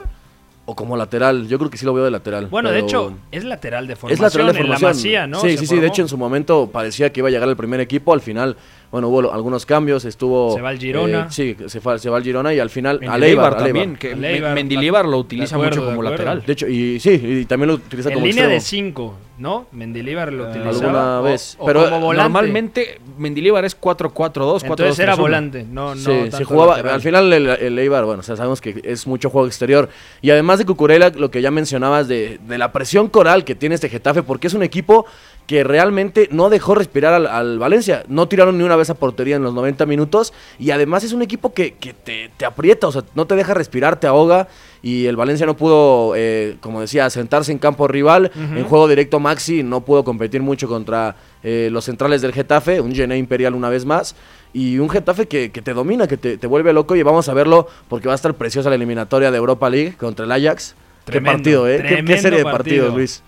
O como lateral, yo creo que sí lo veo de lateral. Bueno, de hecho, es lateral de es formación, lateral de en la formación. Masía, ¿no? Sí, sí, sí. De hecho, en su momento parecía que iba a llegar al primer equipo. Al final, bueno, hubo lo- algunos cambios. Estuvo. Se va al Girona. eh, sí, se, fue, se va al Girona y al final. En al el Eibar, Eibar al Eibar. también, que Al Eibar, Mendilibar lo utiliza acuerdo, mucho como lateral. De hecho, y sí, y también lo utiliza En como línea de. 5, ¿no? Mendilibar lo utilizaba. alguna o- vez. o Pero, como volante. Normalmente Mendilibar es 4-4-2, 4-2-3-1. Entonces era volante, no, no Sí, se jugaba, lateral. al final el, el Eibar, bueno, o sea, sabemos que es mucho juego exterior. Y además de Cucurella, lo que ya mencionabas de, de la presión coral que tiene este Getafe, porque es un equipo que realmente no dejó respirar al, al Valencia. No tiraron ni una vez a portería en los 90 minutos. Y además es un equipo que, que te, te aprieta, o sea, no te deja respirar, te ahoga. Y el Valencia no pudo, eh, como decía, sentarse en campo rival. En juego directo, Maxi no pudo competir mucho contra eh, los centrales del Getafe. Un Gené Imperial una vez más. Y un Getafe que, que te domina, que te, te vuelve loco. Y vamos a verlo porque va a estar preciosa la eliminatoria de Europa League contra el Ajax. Tremendo, qué partido, ¿eh? Qué- serie de partido. partidos, Luis.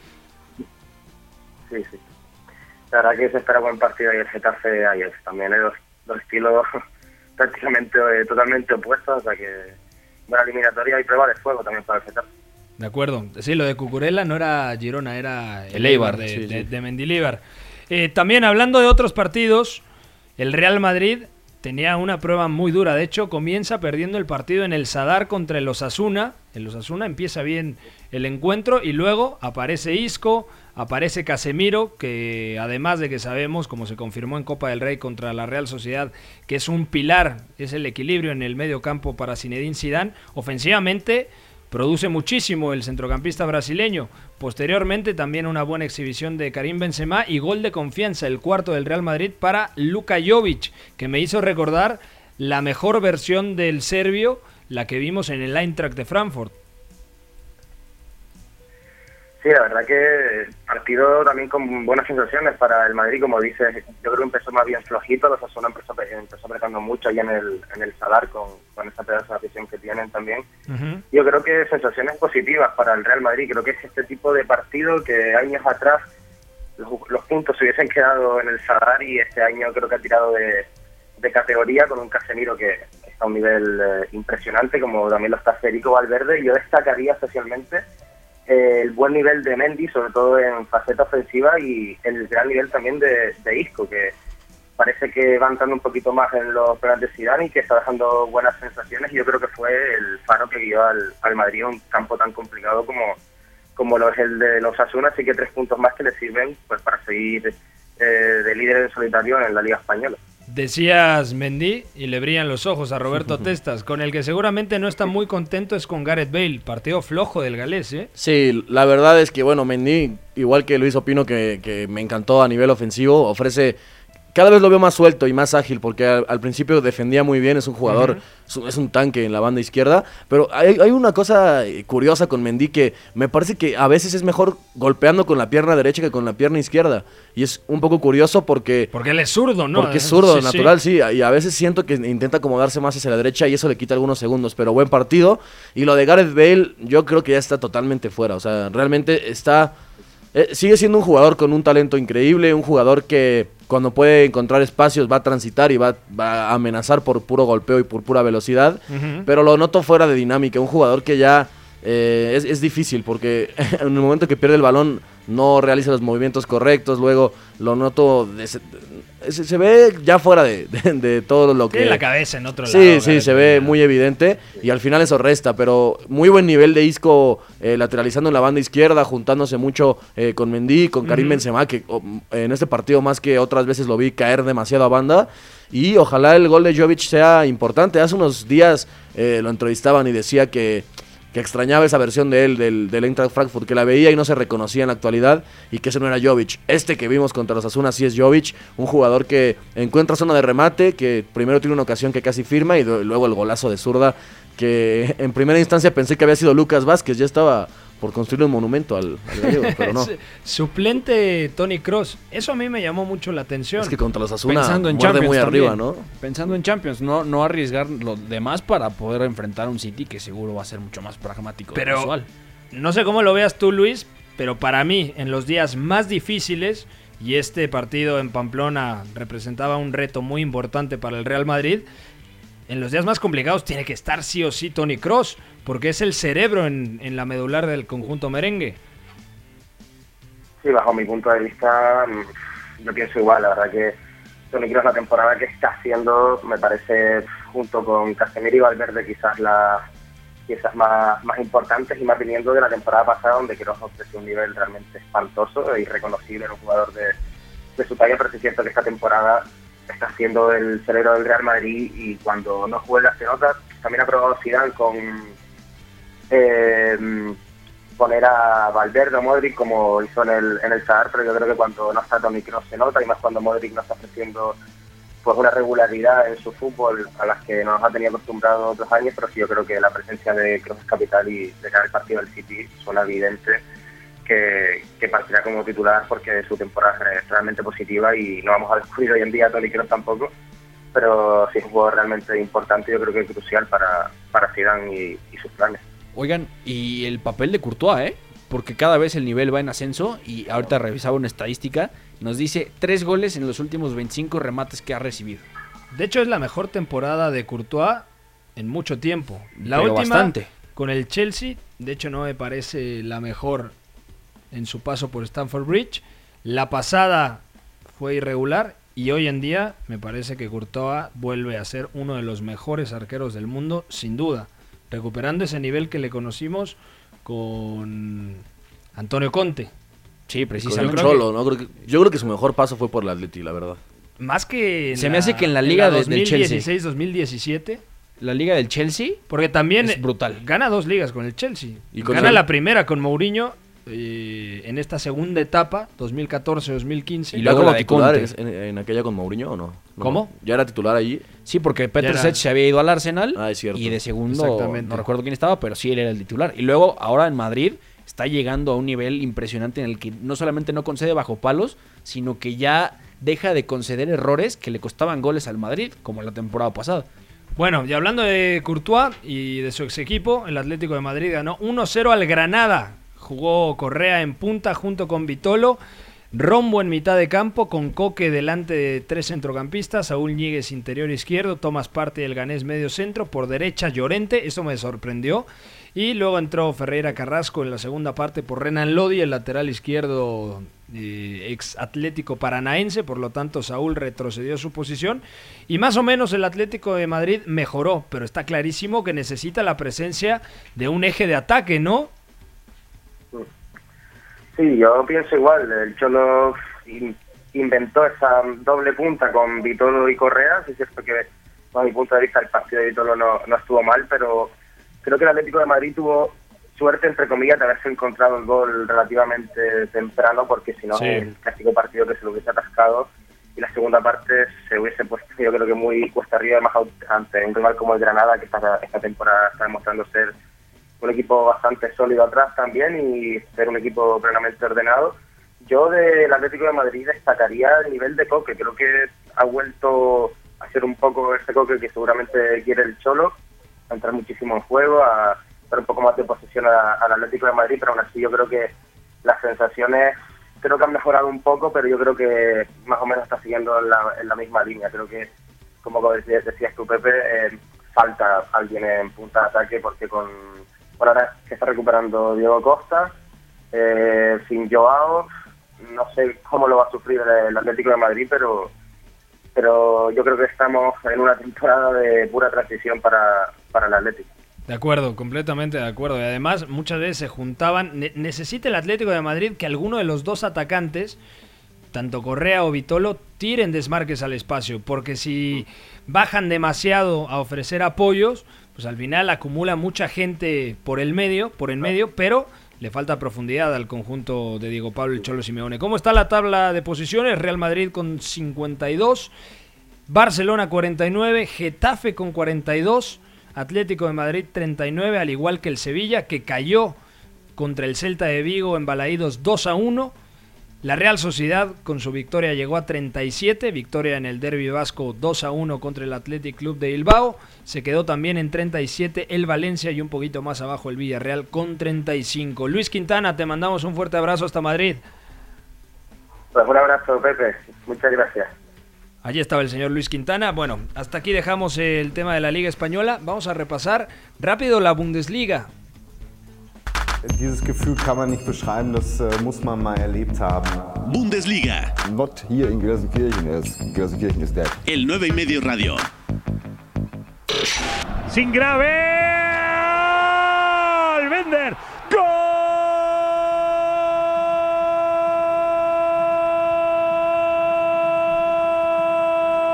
Sí, sí. La verdad que se espera buen partido y el Getafe Ajax también, ¿eh? dos, dos estilos prácticamente eh, totalmente opuestos, o sea que buena eliminatoria y prueba de fuego también para el Getafe. De acuerdo. Sí, lo de Cucurella no era Girona, era el Eibar Eibar, de, sí, de- sí. de Mendilibar. Eh, también hablando de otros partidos, el Real Madrid tenía una prueba muy dura. De hecho, comienza perdiendo el partido en el Sadar contra el Osasuna. El Osasuna empieza bien el encuentro y luego aparece Isco, aparece Casemiro, que además de que sabemos, como se confirmó en Copa del Rey contra la Real Sociedad, que es un pilar, es el equilibrio en el medio campo para Zinedine Zidane, ofensivamente produce muchísimo el centrocampista brasileño. Posteriormente también una buena exhibición de Karim Benzema y gol de confianza, el cuarto del Real Madrid para Luka Jovic, que me hizo recordar la mejor versión del serbio, la que vimos en el Eintracht de Frankfurt. Sí, la verdad que partido también con buenas sensaciones para el Madrid, como dices, yo creo que empezó más bien flojito, los Osasuna empezó, empezó apretando mucho ahí en el, en el Sadar con, con esa pedazo de afición que tienen también. Yo creo que sensaciones positivas para el Real Madrid. Creo que es este tipo de partido que años atrás los, los puntos se hubiesen quedado en el Sadar y este año creo que ha tirado de, de categoría con un Casemiro que está a un nivel eh, impresionante, como también lo está Federico Valverde. Yo destacaría especialmente el buen nivel de Mendy, sobre todo en faceta ofensiva, y el gran nivel también de, Isco, que parece que va entrando un poquito más en los planes de Zidane y que está dejando buenas sensaciones y yo creo que fue el faro que guió al, al Madrid a un campo tan complicado como, como lo es el de los Asuna, así que tres puntos más que le sirven pues para seguir eh, de líder en solitario en la Liga Española. Decías Mendy y le brillan los ojos a Roberto Testas, con el que seguramente no está muy contento es con Gareth Bale, partido flojo del galés, ¿eh? Sí, la verdad es que, bueno, Mendy, igual que Luis Opino, que, que me encantó a nivel ofensivo, ofrece cada vez lo veo más suelto y más ágil, porque al, al principio defendía muy bien, es un jugador, es, un, es un tanque en la banda izquierda, pero hay, hay una cosa eh, curiosa con Mendy que me parece que a veces es mejor golpeando con la pierna derecha que con la pierna izquierda, y es un poco curioso porque... Porque él es zurdo, ¿no? Porque es zurdo, Sí, sí. natural, sí. Y a veces siento que intenta acomodarse más hacia la derecha y eso le quita algunos segundos. Pero buen partido. Y lo de Gareth Bale, yo creo que ya está totalmente fuera. O sea, realmente está. Eh, sigue siendo un jugador con un talento increíble. Un jugador que cuando puede encontrar espacios va a transitar y va, va a amenazar por puro golpeo y por pura velocidad. Pero lo noto fuera de dinámica. Un jugador que ya. eh, es, es difícil porque en el momento que pierde el balón no realiza los movimientos correctos, luego lo noto, se, se ve ya fuera de, de- de todo lo que... Tiene la cabeza en otro Sí, lado. sí, Gareth se ve muy evidente y al final eso resta, pero muy buen nivel de Isco eh, lateralizando en la banda izquierda, juntándose mucho eh, con Mendy, con Karim. Benzema, que oh, en este partido más que otras veces lo vi caer demasiado a banda y ojalá el gol de Jovic sea importante. Hace unos días eh, lo entrevistaban y decía que, que extrañaba esa versión de él, del, del Eintracht Frankfurt, que la veía y no se reconocía en la actualidad y que ese no era Jovic. Este que vimos contra los Asuna sí es Jovic, un jugador que encuentra zona de remate, que primero tiene una ocasión que casi firma y luego el golazo de zurda, que en primera instancia pensé que había sido Lucas Vázquez, ya estaba por construir un monumento al, al gallego, pero no. Su- Suplente Tony Cross. Eso a mí me llamó mucho la atención. Es que contra los Asuna Pensando en muerde Champions muy también. arriba, ¿no? Pensando en Champions, no, no arriesgar lo demás para poder enfrentar a un City que seguro va a ser mucho más pragmático. Pero usual. no sé cómo lo veas tú, Luis, pero para mí, en los días más difíciles, y este partido en Pamplona representaba un reto muy importante para el Real Madrid, en los días más complicados tiene que estar sí o sí Tony Cross, porque es el cerebro en, en la medular del conjunto merengue. Sí, bajo mi punto de vista, mm, yo pienso igual. La verdad que Toni Kroos la temporada que está haciendo me parece, junto con Casemiro y Valverde, quizás las piezas más, más importantes y más viniendo de la temporada pasada, donde Kroos ofreció un nivel realmente espantoso e irreconocible. Era un jugador de, de su talla, pero es cierto que esta temporada está siendo el cerebro del Real Madrid y cuando no juega se nota. También ha probado Zidane con... eh, poner a Valverde o Modric como hizo en el, en el Sadar, pero yo creo que cuando no está Toni Kroos se nota y más cuando Modric no está ofreciendo pues una regularidad en su fútbol a las que nos ha tenido acostumbrados otros años, pero sí yo creo que la presencia de Kroos capital y de cara al partido del City suena evidente que, que partirá como titular porque su temporada es realmente positiva y no vamos a descubrir hoy en día a Toni Kroos tampoco, pero sí es un juego realmente importante yo creo que crucial para, para Zidane y, y sus planes. Oigan, y el papel de Courtois, ¿eh? Porque cada vez el nivel va en ascenso y ahorita revisaba una estadística, nos dice tres goles en los últimos 25 remates que ha recibido. De hecho, es la mejor temporada de Courtois en mucho tiempo. La Pero última bastante. con el Chelsea, de hecho no me parece la mejor en su paso por Stamford Bridge. La pasada fue irregular y hoy en día me parece que Courtois vuelve a ser uno de los mejores arqueros del mundo, sin duda, recuperando ese nivel que le conocimos con Antonio Conte. Sí, el Yo creo Cholo, ¿no? Creo que- yo creo que su mejor paso fue por el Atleti, la verdad. Más que Se me hace que en la liga de- del Chelsea. 2016-2017. La liga del Chelsea Porque también es brutal. gana dos ligas con el Chelsea. Y con gana el- la primera con Mourinho eh, en esta segunda etapa, 2014-2015. Y luego ¿Ya como la de titular en, en aquella con Mourinho o no? No, ¿Cómo? ¿Ya era titular allí? Sí, porque Peter Sech se había ido al Arsenal Ah, es cierto. y de segundo Exactamente. no recuerdo quién estaba, pero sí él era el titular. Y luego ahora en Madrid está llegando a un nivel impresionante en el que no solamente no concede bajo palos, sino que ya deja de conceder errores que le costaban goles al Madrid, como la temporada pasada. Bueno, y hablando de Courtois y de su ex equipo, el Atlético de Madrid ganó 1-0 al Granada. Jugó Correa en punta junto con Vitolo. Rombo en mitad de campo con Coque delante de tres centrocampistas, Saúl Ñíguez interior izquierdo, Tomás Parte del Ganés medio centro, por derecha Llorente, eso me sorprendió. Y luego entró Ferreira Carrasco en la segunda parte por Renan Lodi, el lateral izquierdo eh, ex Atlético Paranaense, por lo tanto Saúl retrocedió su posición. Y más o menos el Atlético de Madrid mejoró, pero está clarísimo que necesita la presencia de un eje de ataque, ¿no? Sí, yo pienso igual. El Cholo in- inventó esa doble punta con Vitolo y Correa. Sí es cierto que, bajo mi punto de vista, el partido de Vitolo no, no estuvo mal, pero creo que el Atlético de Madrid tuvo suerte, entre comillas, de haberse encontrado el gol relativamente temprano, porque si no, Sí. el clásico partido que se lo hubiese atascado y la segunda parte se hubiese puesto, yo creo que muy cuesta arriba, además ante un rival como el Granada, que esta, esta temporada está demostrando ser un equipo bastante sólido atrás también y ser un equipo plenamente ordenado. Yo del Atlético de Madrid destacaría el nivel de Coque, creo que ha vuelto a ser un poco ese Coque que seguramente quiere el Cholo, a entrar muchísimo en juego, a dar un poco más de posesión al Atlético de Madrid, pero aún así yo creo que las sensaciones creo que han mejorado un poco, pero yo creo que más o menos está siguiendo en la, en la misma línea. Creo que, como decías, decías tú, Pepe, eh, falta alguien en punta de ataque porque con por ahora que está recuperando Diego Costa, eh, sin Joao, no sé cómo lo va a sufrir el Atlético de Madrid, pero pero yo creo que estamos en una temporada de pura transición para, para el Atlético. De acuerdo, completamente de acuerdo. Y además, muchas veces se juntaban. ne- necesita el Atlético de Madrid que alguno de los dos atacantes, tanto Correa o Vitolo, tiren desmarques al espacio. Porque si bajan demasiado a ofrecer apoyos, pues al final acumula mucha gente por el medio, por el medio, pero le falta profundidad al conjunto de Diego Pablo y Cholo Simeone. ¿Cómo está la tabla de posiciones? Real Madrid con 52. Barcelona 49, Getafe con 42, Atlético de Madrid 39, al igual que el Sevilla, que cayó contra el Celta de Vigo en Balaídos 2 a 1. La Real Sociedad con su victoria llegó a 37, victoria en el Derby Vasco 2 a 1 contra el Athletic Club de Bilbao. Se quedó también en 37 el Valencia y un poquito más abajo el Villarreal con 35. Luis Quintana, te mandamos un fuerte abrazo hasta Madrid. Pues un abrazo, Pepe. Muchas gracias. Allí estaba el señor Luis Quintana. Bueno, hasta aquí dejamos el tema de la Liga Española. Vamos a repasar rápido la Bundesliga. Dieses Gefühl kann man nicht beschreiben, das äh, muss man mal erlebt haben. Bundesliga, Not hier in Gelsenkirchen, es- Gelsenkirchen is dead. el 9 y medio radio. Sin grave. Bender.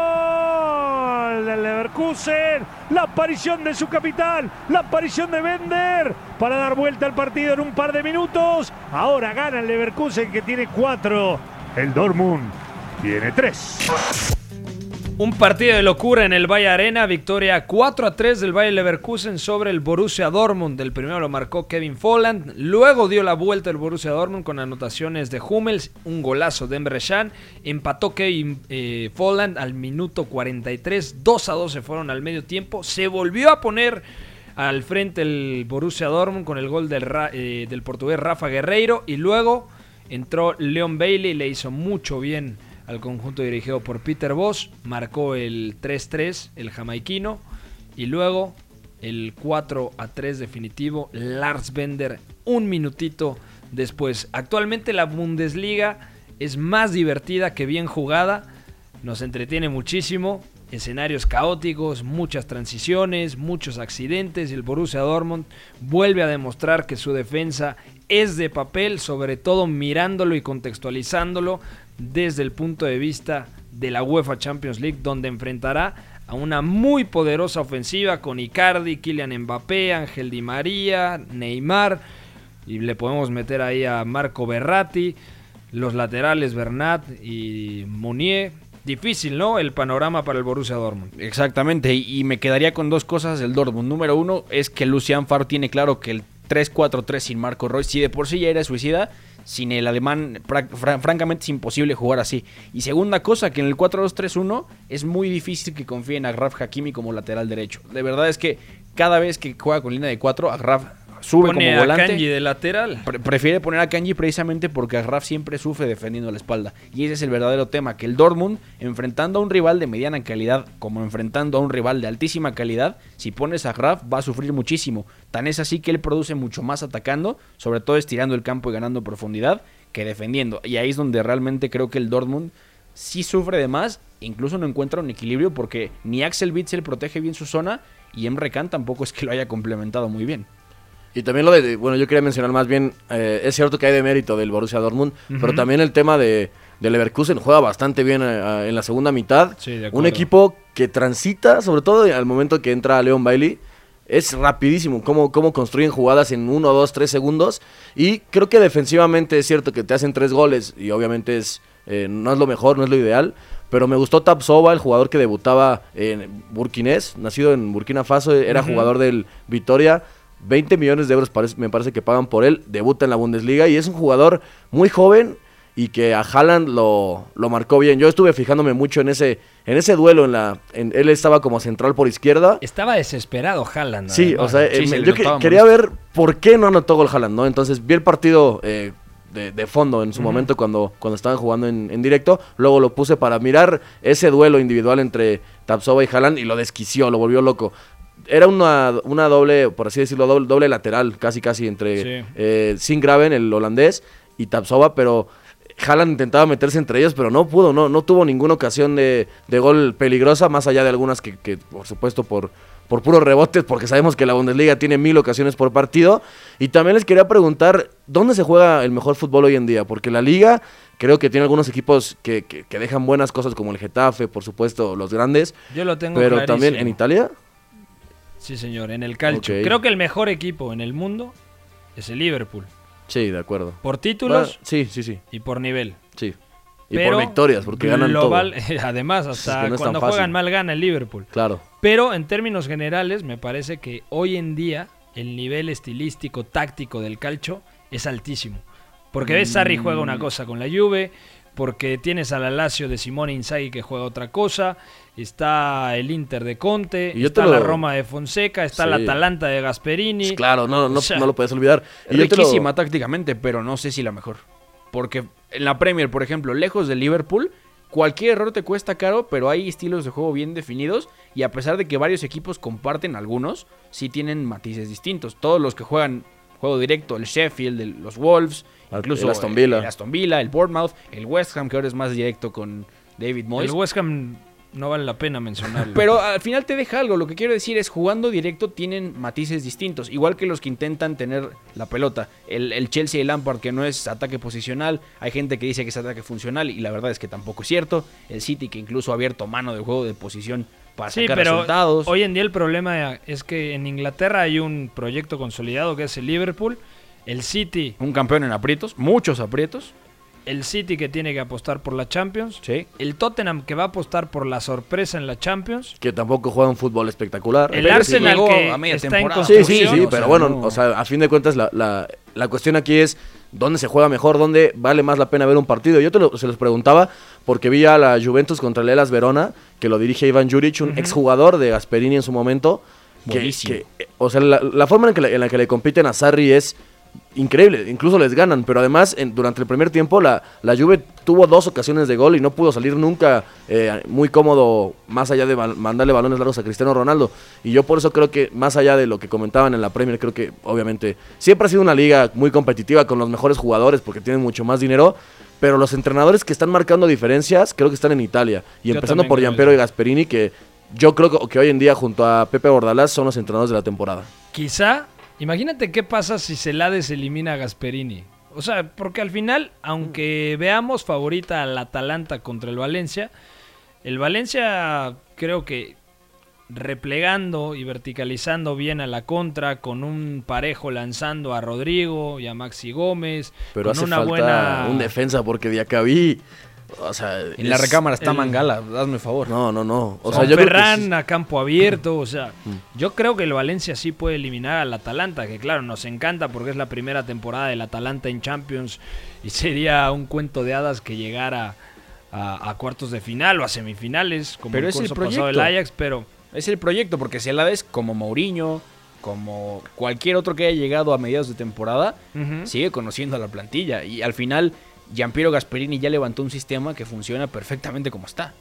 Gol del Leverkusen. La aparición de su capitán. La aparición de Bender. Para dar vuelta al partido en un par de minutos. Ahora gana el Leverkusen que tiene cuatro. El Dortmund tiene tres. Un partido de locura en el Valle Arena, victoria 4 a 3 del Bayer Leverkusen sobre el Borussia Dortmund. El primero lo marcó Kevin Folland, luego dio la vuelta el Borussia Dortmund con anotaciones de Hummels, un golazo de Emre Can, empató Kevin eh, Folland al minuto 43, 2 a 2 se fueron al medio tiempo, se volvió a poner al frente el Borussia Dortmund con el gol del, eh, del portugués Rafa Guerreiro y luego entró Leon Bailey, le hizo mucho bien al conjunto dirigido por Peter Boss, marcó el 3-3, el jamaiquino, y luego el 4 a 3 definitivo, Lars Bender, un minutito después. Actualmente la Bundesliga es más divertida que bien jugada, nos entretiene muchísimo, escenarios caóticos, muchas transiciones, muchos accidentes, y el Borussia Dortmund vuelve a demostrar que su defensa es de papel, sobre todo mirándolo y contextualizándolo desde el punto de vista de la UEFA Champions League, donde enfrentará a una muy poderosa ofensiva con Icardi, Kylian Mbappé, Ángel Di María, Neymar, y le podemos meter ahí a Marco Berratti, los laterales Bernat y Mounier. Difícil, ¿no? El panorama para el Borussia Dortmund. Exactamente, y, me quedaría con dos cosas del Dortmund. Número uno es que Lucian Favre tiene claro que el 3-4-3 sin Marco Royce, si de por sí ya era suicida, sin el alemán, francamente es imposible jugar así. Y segunda cosa, que en el 4-2-3-1 es muy difícil que confíen a Agraf Hakimi como lateral derecho. De verdad es que cada vez que juega con línea de 4, Agraf sube Pone como a volante. Kanji de lateral. Pre- prefiere poner a Kanji precisamente porque Agraf siempre sufre defendiendo la espalda. Y ese es el verdadero tema, que el Dortmund, enfrentando a un rival de mediana calidad, como enfrentando a un rival de altísima calidad, si pones a Agraf va a sufrir muchísimo. Tan es así que él produce mucho más atacando, sobre todo estirando el campo y ganando profundidad, que defendiendo. Y ahí es donde realmente creo que el Dortmund sí sufre de más, incluso no encuentra un equilibrio porque ni Axel Witsel protege bien su zona y Emre Can tampoco es que lo haya complementado muy bien. Y también lo de, bueno, yo quería mencionar más bien, eh, es cierto que hay de mérito del Borussia Dortmund, pero también el tema de, de Leverkusen juega bastante bien eh, en la segunda mitad. Sí, de Un equipo que transita, sobre todo al momento que entra Leon Bailey, es rapidísimo, cómo, cómo construyen jugadas en uno, dos, tres segundos. Y creo que defensivamente es cierto que te hacen tres goles y obviamente es, eh, no es lo mejor, no es lo ideal. Pero me gustó Tapsova, el jugador que debutaba en burkinés, nacido en Burkina Faso, era jugador del Vitoria. 20 millones de euros parece- me parece que pagan por él, debuta en la Bundesliga y es un jugador muy joven y que a Haaland lo, lo marcó bien. Yo estuve fijándome mucho en ese, en ese duelo, en la, en- él estaba como central por izquierda. Estaba desesperado Haaland. Sí, además. o sea, Sí, eh, se me- le yo que- quería ver por qué no anotó gol Haaland, ¿no? Entonces vi el partido eh, de, de fondo en su momento cuando, cuando estaban jugando en, en directo. Luego lo puse para mirar ese duelo individual entre Tapsova y Haaland y lo desquició, lo volvió loco. Era una, una doble, por así decirlo, doble, doble lateral, casi casi entre Sí. eh, Singraven, el holandés, y Tapsova, pero Haaland intentaba meterse entre ellos, pero no pudo, no, no tuvo ninguna ocasión de, de gol peligrosa, más allá de algunas que, que, por supuesto, por, por puros rebotes, porque sabemos que la Bundesliga tiene mil ocasiones por partido. Y también les quería preguntar, ¿dónde se juega el mejor fútbol hoy en día? Porque la liga creo que tiene algunos equipos que, que- que dejan buenas cosas, como el Getafe, por supuesto, los grandes. Yo lo tengo Pero también clarísimo. en Italia. Sí, señor, en el calcio. Creo que el mejor equipo en el mundo es el Liverpool. Sí, de acuerdo. Por títulos Bueno, sí, sí, sí. y por nivel. Sí. Y Pero por victorias, porque ganan todo. global- Además, Es hasta que no cuando fácil. juegan mal gana el Liverpool. Claro. Pero en términos generales, me parece que hoy en día el nivel estilístico, táctico del calcio es altísimo. Porque ves, Sarri juega Mm. una cosa con la Juve, porque tienes a la Lazio de Simone Inzaghi que juega otra cosa, está el Inter de Conte, Y está la Roma de Fonseca, está Sí. la Atalanta de Gasperini. Claro, no, no, O sea, no lo puedes olvidar. Y lo- Riquísima tácticamente, pero no sé si la mejor. Porque en la Premier, por ejemplo, lejos de Liverpool, cualquier error te cuesta caro, pero hay estilos de juego bien definidos. Y a pesar de que varios equipos comparten algunos, sí tienen matices distintos. Todos los que juegan juego directo, el Sheffield, el- los Wolves, Al- incluso el Aston Villa. el Aston Villa, el Bournemouth, el West Ham, que ahora es más directo con David Moyes. el West Ham no vale la pena mencionarlo. Pero al final te deja algo. Lo que quiero decir es, jugando directo tienen matices distintos. Igual que los que intentan tener la pelota. El, el Chelsea y el Lampard, que no es ataque posicional. Hay gente que dice que es ataque funcional y la verdad es que tampoco es cierto. El City, que incluso ha abierto mano de juego de posición para Sí, sacar pero resultados. hoy en día el problema es que en Inglaterra hay un proyecto consolidado que es el Liverpool, el City, Un campeón en aprietos, muchos aprietos. El City que tiene que apostar por la Champions, Sí. el Tottenham que va a apostar por la sorpresa en la Champions, que tampoco juega un fútbol espectacular. el sí Arsenal que a media está temporada. en Sí, sí, construcción. sí, o pero sea, bueno, no- o sea, a fin de cuentas la, la, la cuestión aquí es dónde se juega mejor, dónde vale más la pena ver un partido. Yo te lo- se los preguntaba porque vi a la Juventus contra el Elas Verona, que lo dirige Iván Juric, un exjugador de Gasperini en su momento. Que, eh, o sea, la, la forma en, que le, en la que le compiten a Sarri es increíble, incluso les ganan, pero además en- durante el primer tiempo la, la Juve tuvo dos ocasiones de gol y no pudo salir nunca eh, muy cómodo más allá de ma- mandarle balones largos a Cristiano Ronaldo. Y yo por eso creo que más allá de lo que comentaban en la Premier, creo que obviamente siempre ha sido una liga muy competitiva con los mejores jugadores porque tienen mucho más dinero. Pero los entrenadores que están marcando diferencias creo que están en Italia. Y Yo empezando por eso. y Gasperini, que yo creo que, que hoy en día junto a Pepe Bordalás son los entrenadores de la temporada. Quizá, imagínate qué pasa si Celades elimina a Gasperini. O sea, porque al final, aunque veamos favorita al Atalanta contra el Valencia, el Valencia creo que replegando y verticalizando bien a la contra, con un parejo lanzando a Rodrigo y a Maxi Gómez, Pero con hace una falta buena un defensa porque Diacabí, o sea, En la recámara está el- Mangala, hazme favor. No, no, no. O O sea, yo creo que Ferran a campo abierto, o sea, Mm. yo creo que el Valencia sí puede eliminar al Atalanta, que claro, nos encanta porque es la primera temporada del Atalanta en Champions y sería un cuento de hadas que llegara a, a cuartos de final o a semifinales, como Pero el es el curso pasado del proyecto. Ajax, pero Es el proyecto, porque si la ves como Mourinho, como cualquier otro que haya llegado a mediados de temporada, sigue conociendo a la plantilla. Y al final, Giampiero Gasperini ya levantó un sistema que funciona perfectamente como está.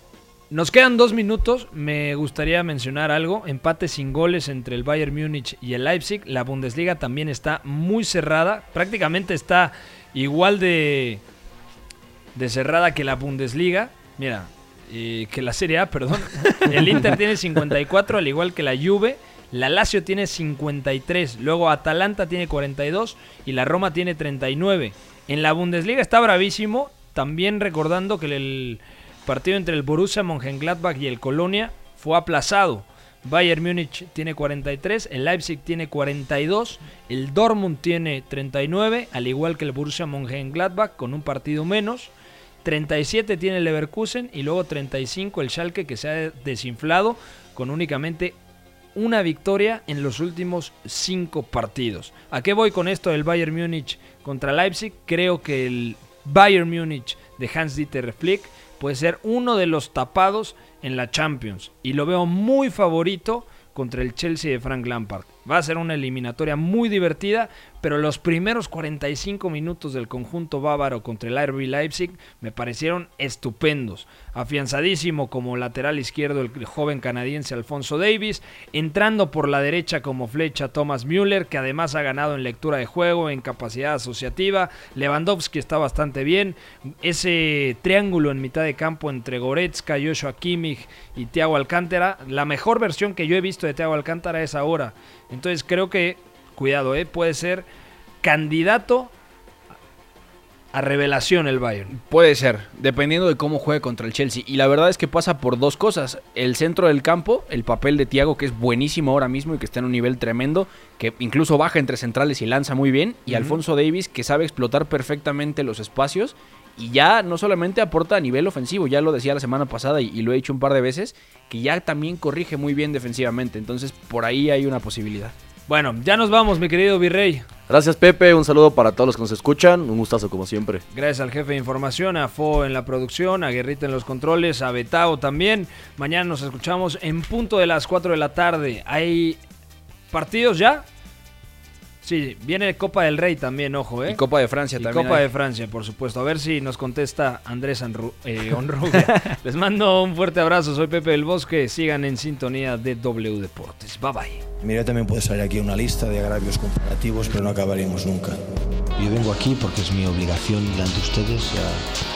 Nos quedan dos minutos. Me gustaría mencionar algo. Empate sin goles entre el Bayern Múnich y el Leipzig. La Bundesliga también está muy cerrada. Prácticamente está igual de, de cerrada que la Bundesliga. Mira, eh, que la Serie A, perdón. El Inter tiene 54, al igual que la Juve. La Lazio tiene 53, luego Atalanta tiene 42 y la Roma tiene 39. En la Bundesliga está bravísimo, también recordando que el partido entre el Borussia Mönchengladbach y el Colonia fue aplazado. Bayern Múnich tiene 43, el Leipzig tiene 42, el Dortmund tiene 39, al igual que el Borussia Mönchengladbach con un partido menos. 37 tiene el Leverkusen y luego 35 el Schalke que se ha desinflado con únicamente una victoria en los últimos cinco partidos. ¿A qué voy con esto del Bayern Múnich contra Leipzig? Creo que el Bayern Múnich de Hans-Dieter Flick puede ser uno de los tapados en la Champions y lo veo muy favorito contra el Chelsea de Frank Lampard. Va a ser una eliminatoria muy divertida, pero los primeros 45 minutos del conjunto bávaro contra el RB Leipzig me parecieron estupendos. Afianzadísimo como lateral izquierdo el joven canadiense Alfonso Davis, entrando por la derecha como flecha Thomas Müller, que además ha ganado en lectura de juego, en capacidad asociativa. Lewandowski está bastante bien. Ese triángulo en mitad de campo entre Goretzka, Joshua Kimmich y Thiago Alcántara, la mejor versión que yo he visto de Thiago Alcántara es ahora. Entonces creo que, cuidado, ¿eh? puede ser candidato a revelación el Bayern. Puede ser, dependiendo de cómo juegue contra el Chelsea. Y la verdad es que pasa por dos cosas. El centro del campo, el papel de Thiago, que es buenísimo ahora mismo y que está en un nivel tremendo, que incluso baja entre centrales y lanza muy bien. Y. Alfonso Davis, que sabe explotar perfectamente los espacios. Y ya no solamente aporta a nivel ofensivo, ya lo decía la semana pasada y, y lo he dicho un par de veces, que ya también corrige muy bien defensivamente. Entonces por ahí hay una posibilidad. Bueno, ya nos vamos, mi querido Virrey. Gracias Pepe, un saludo para todos los que nos escuchan, un gustazo como siempre. Gracias al jefe de información, a Fo en la producción, a Guerrita en los controles, a Betao también. Mañana nos escuchamos en punto de las 4 de la tarde. ¿Hay partidos ya? Sí, viene Copa del Rey también, ojo, ¿eh? Y Copa de Francia Y también Copa hay. de Francia, por supuesto. A ver si nos contesta Andrés Anru- eh, Onrubia. Les mando un fuerte abrazo. Soy Pepe del Bosque. Sigan en sintonía de W Deportes. Bye bye. Mira, también puede salir aquí una lista de agravios comparativos, pero no acabaríamos nunca. Yo vengo aquí porque es mi obligación delante de ustedes. ya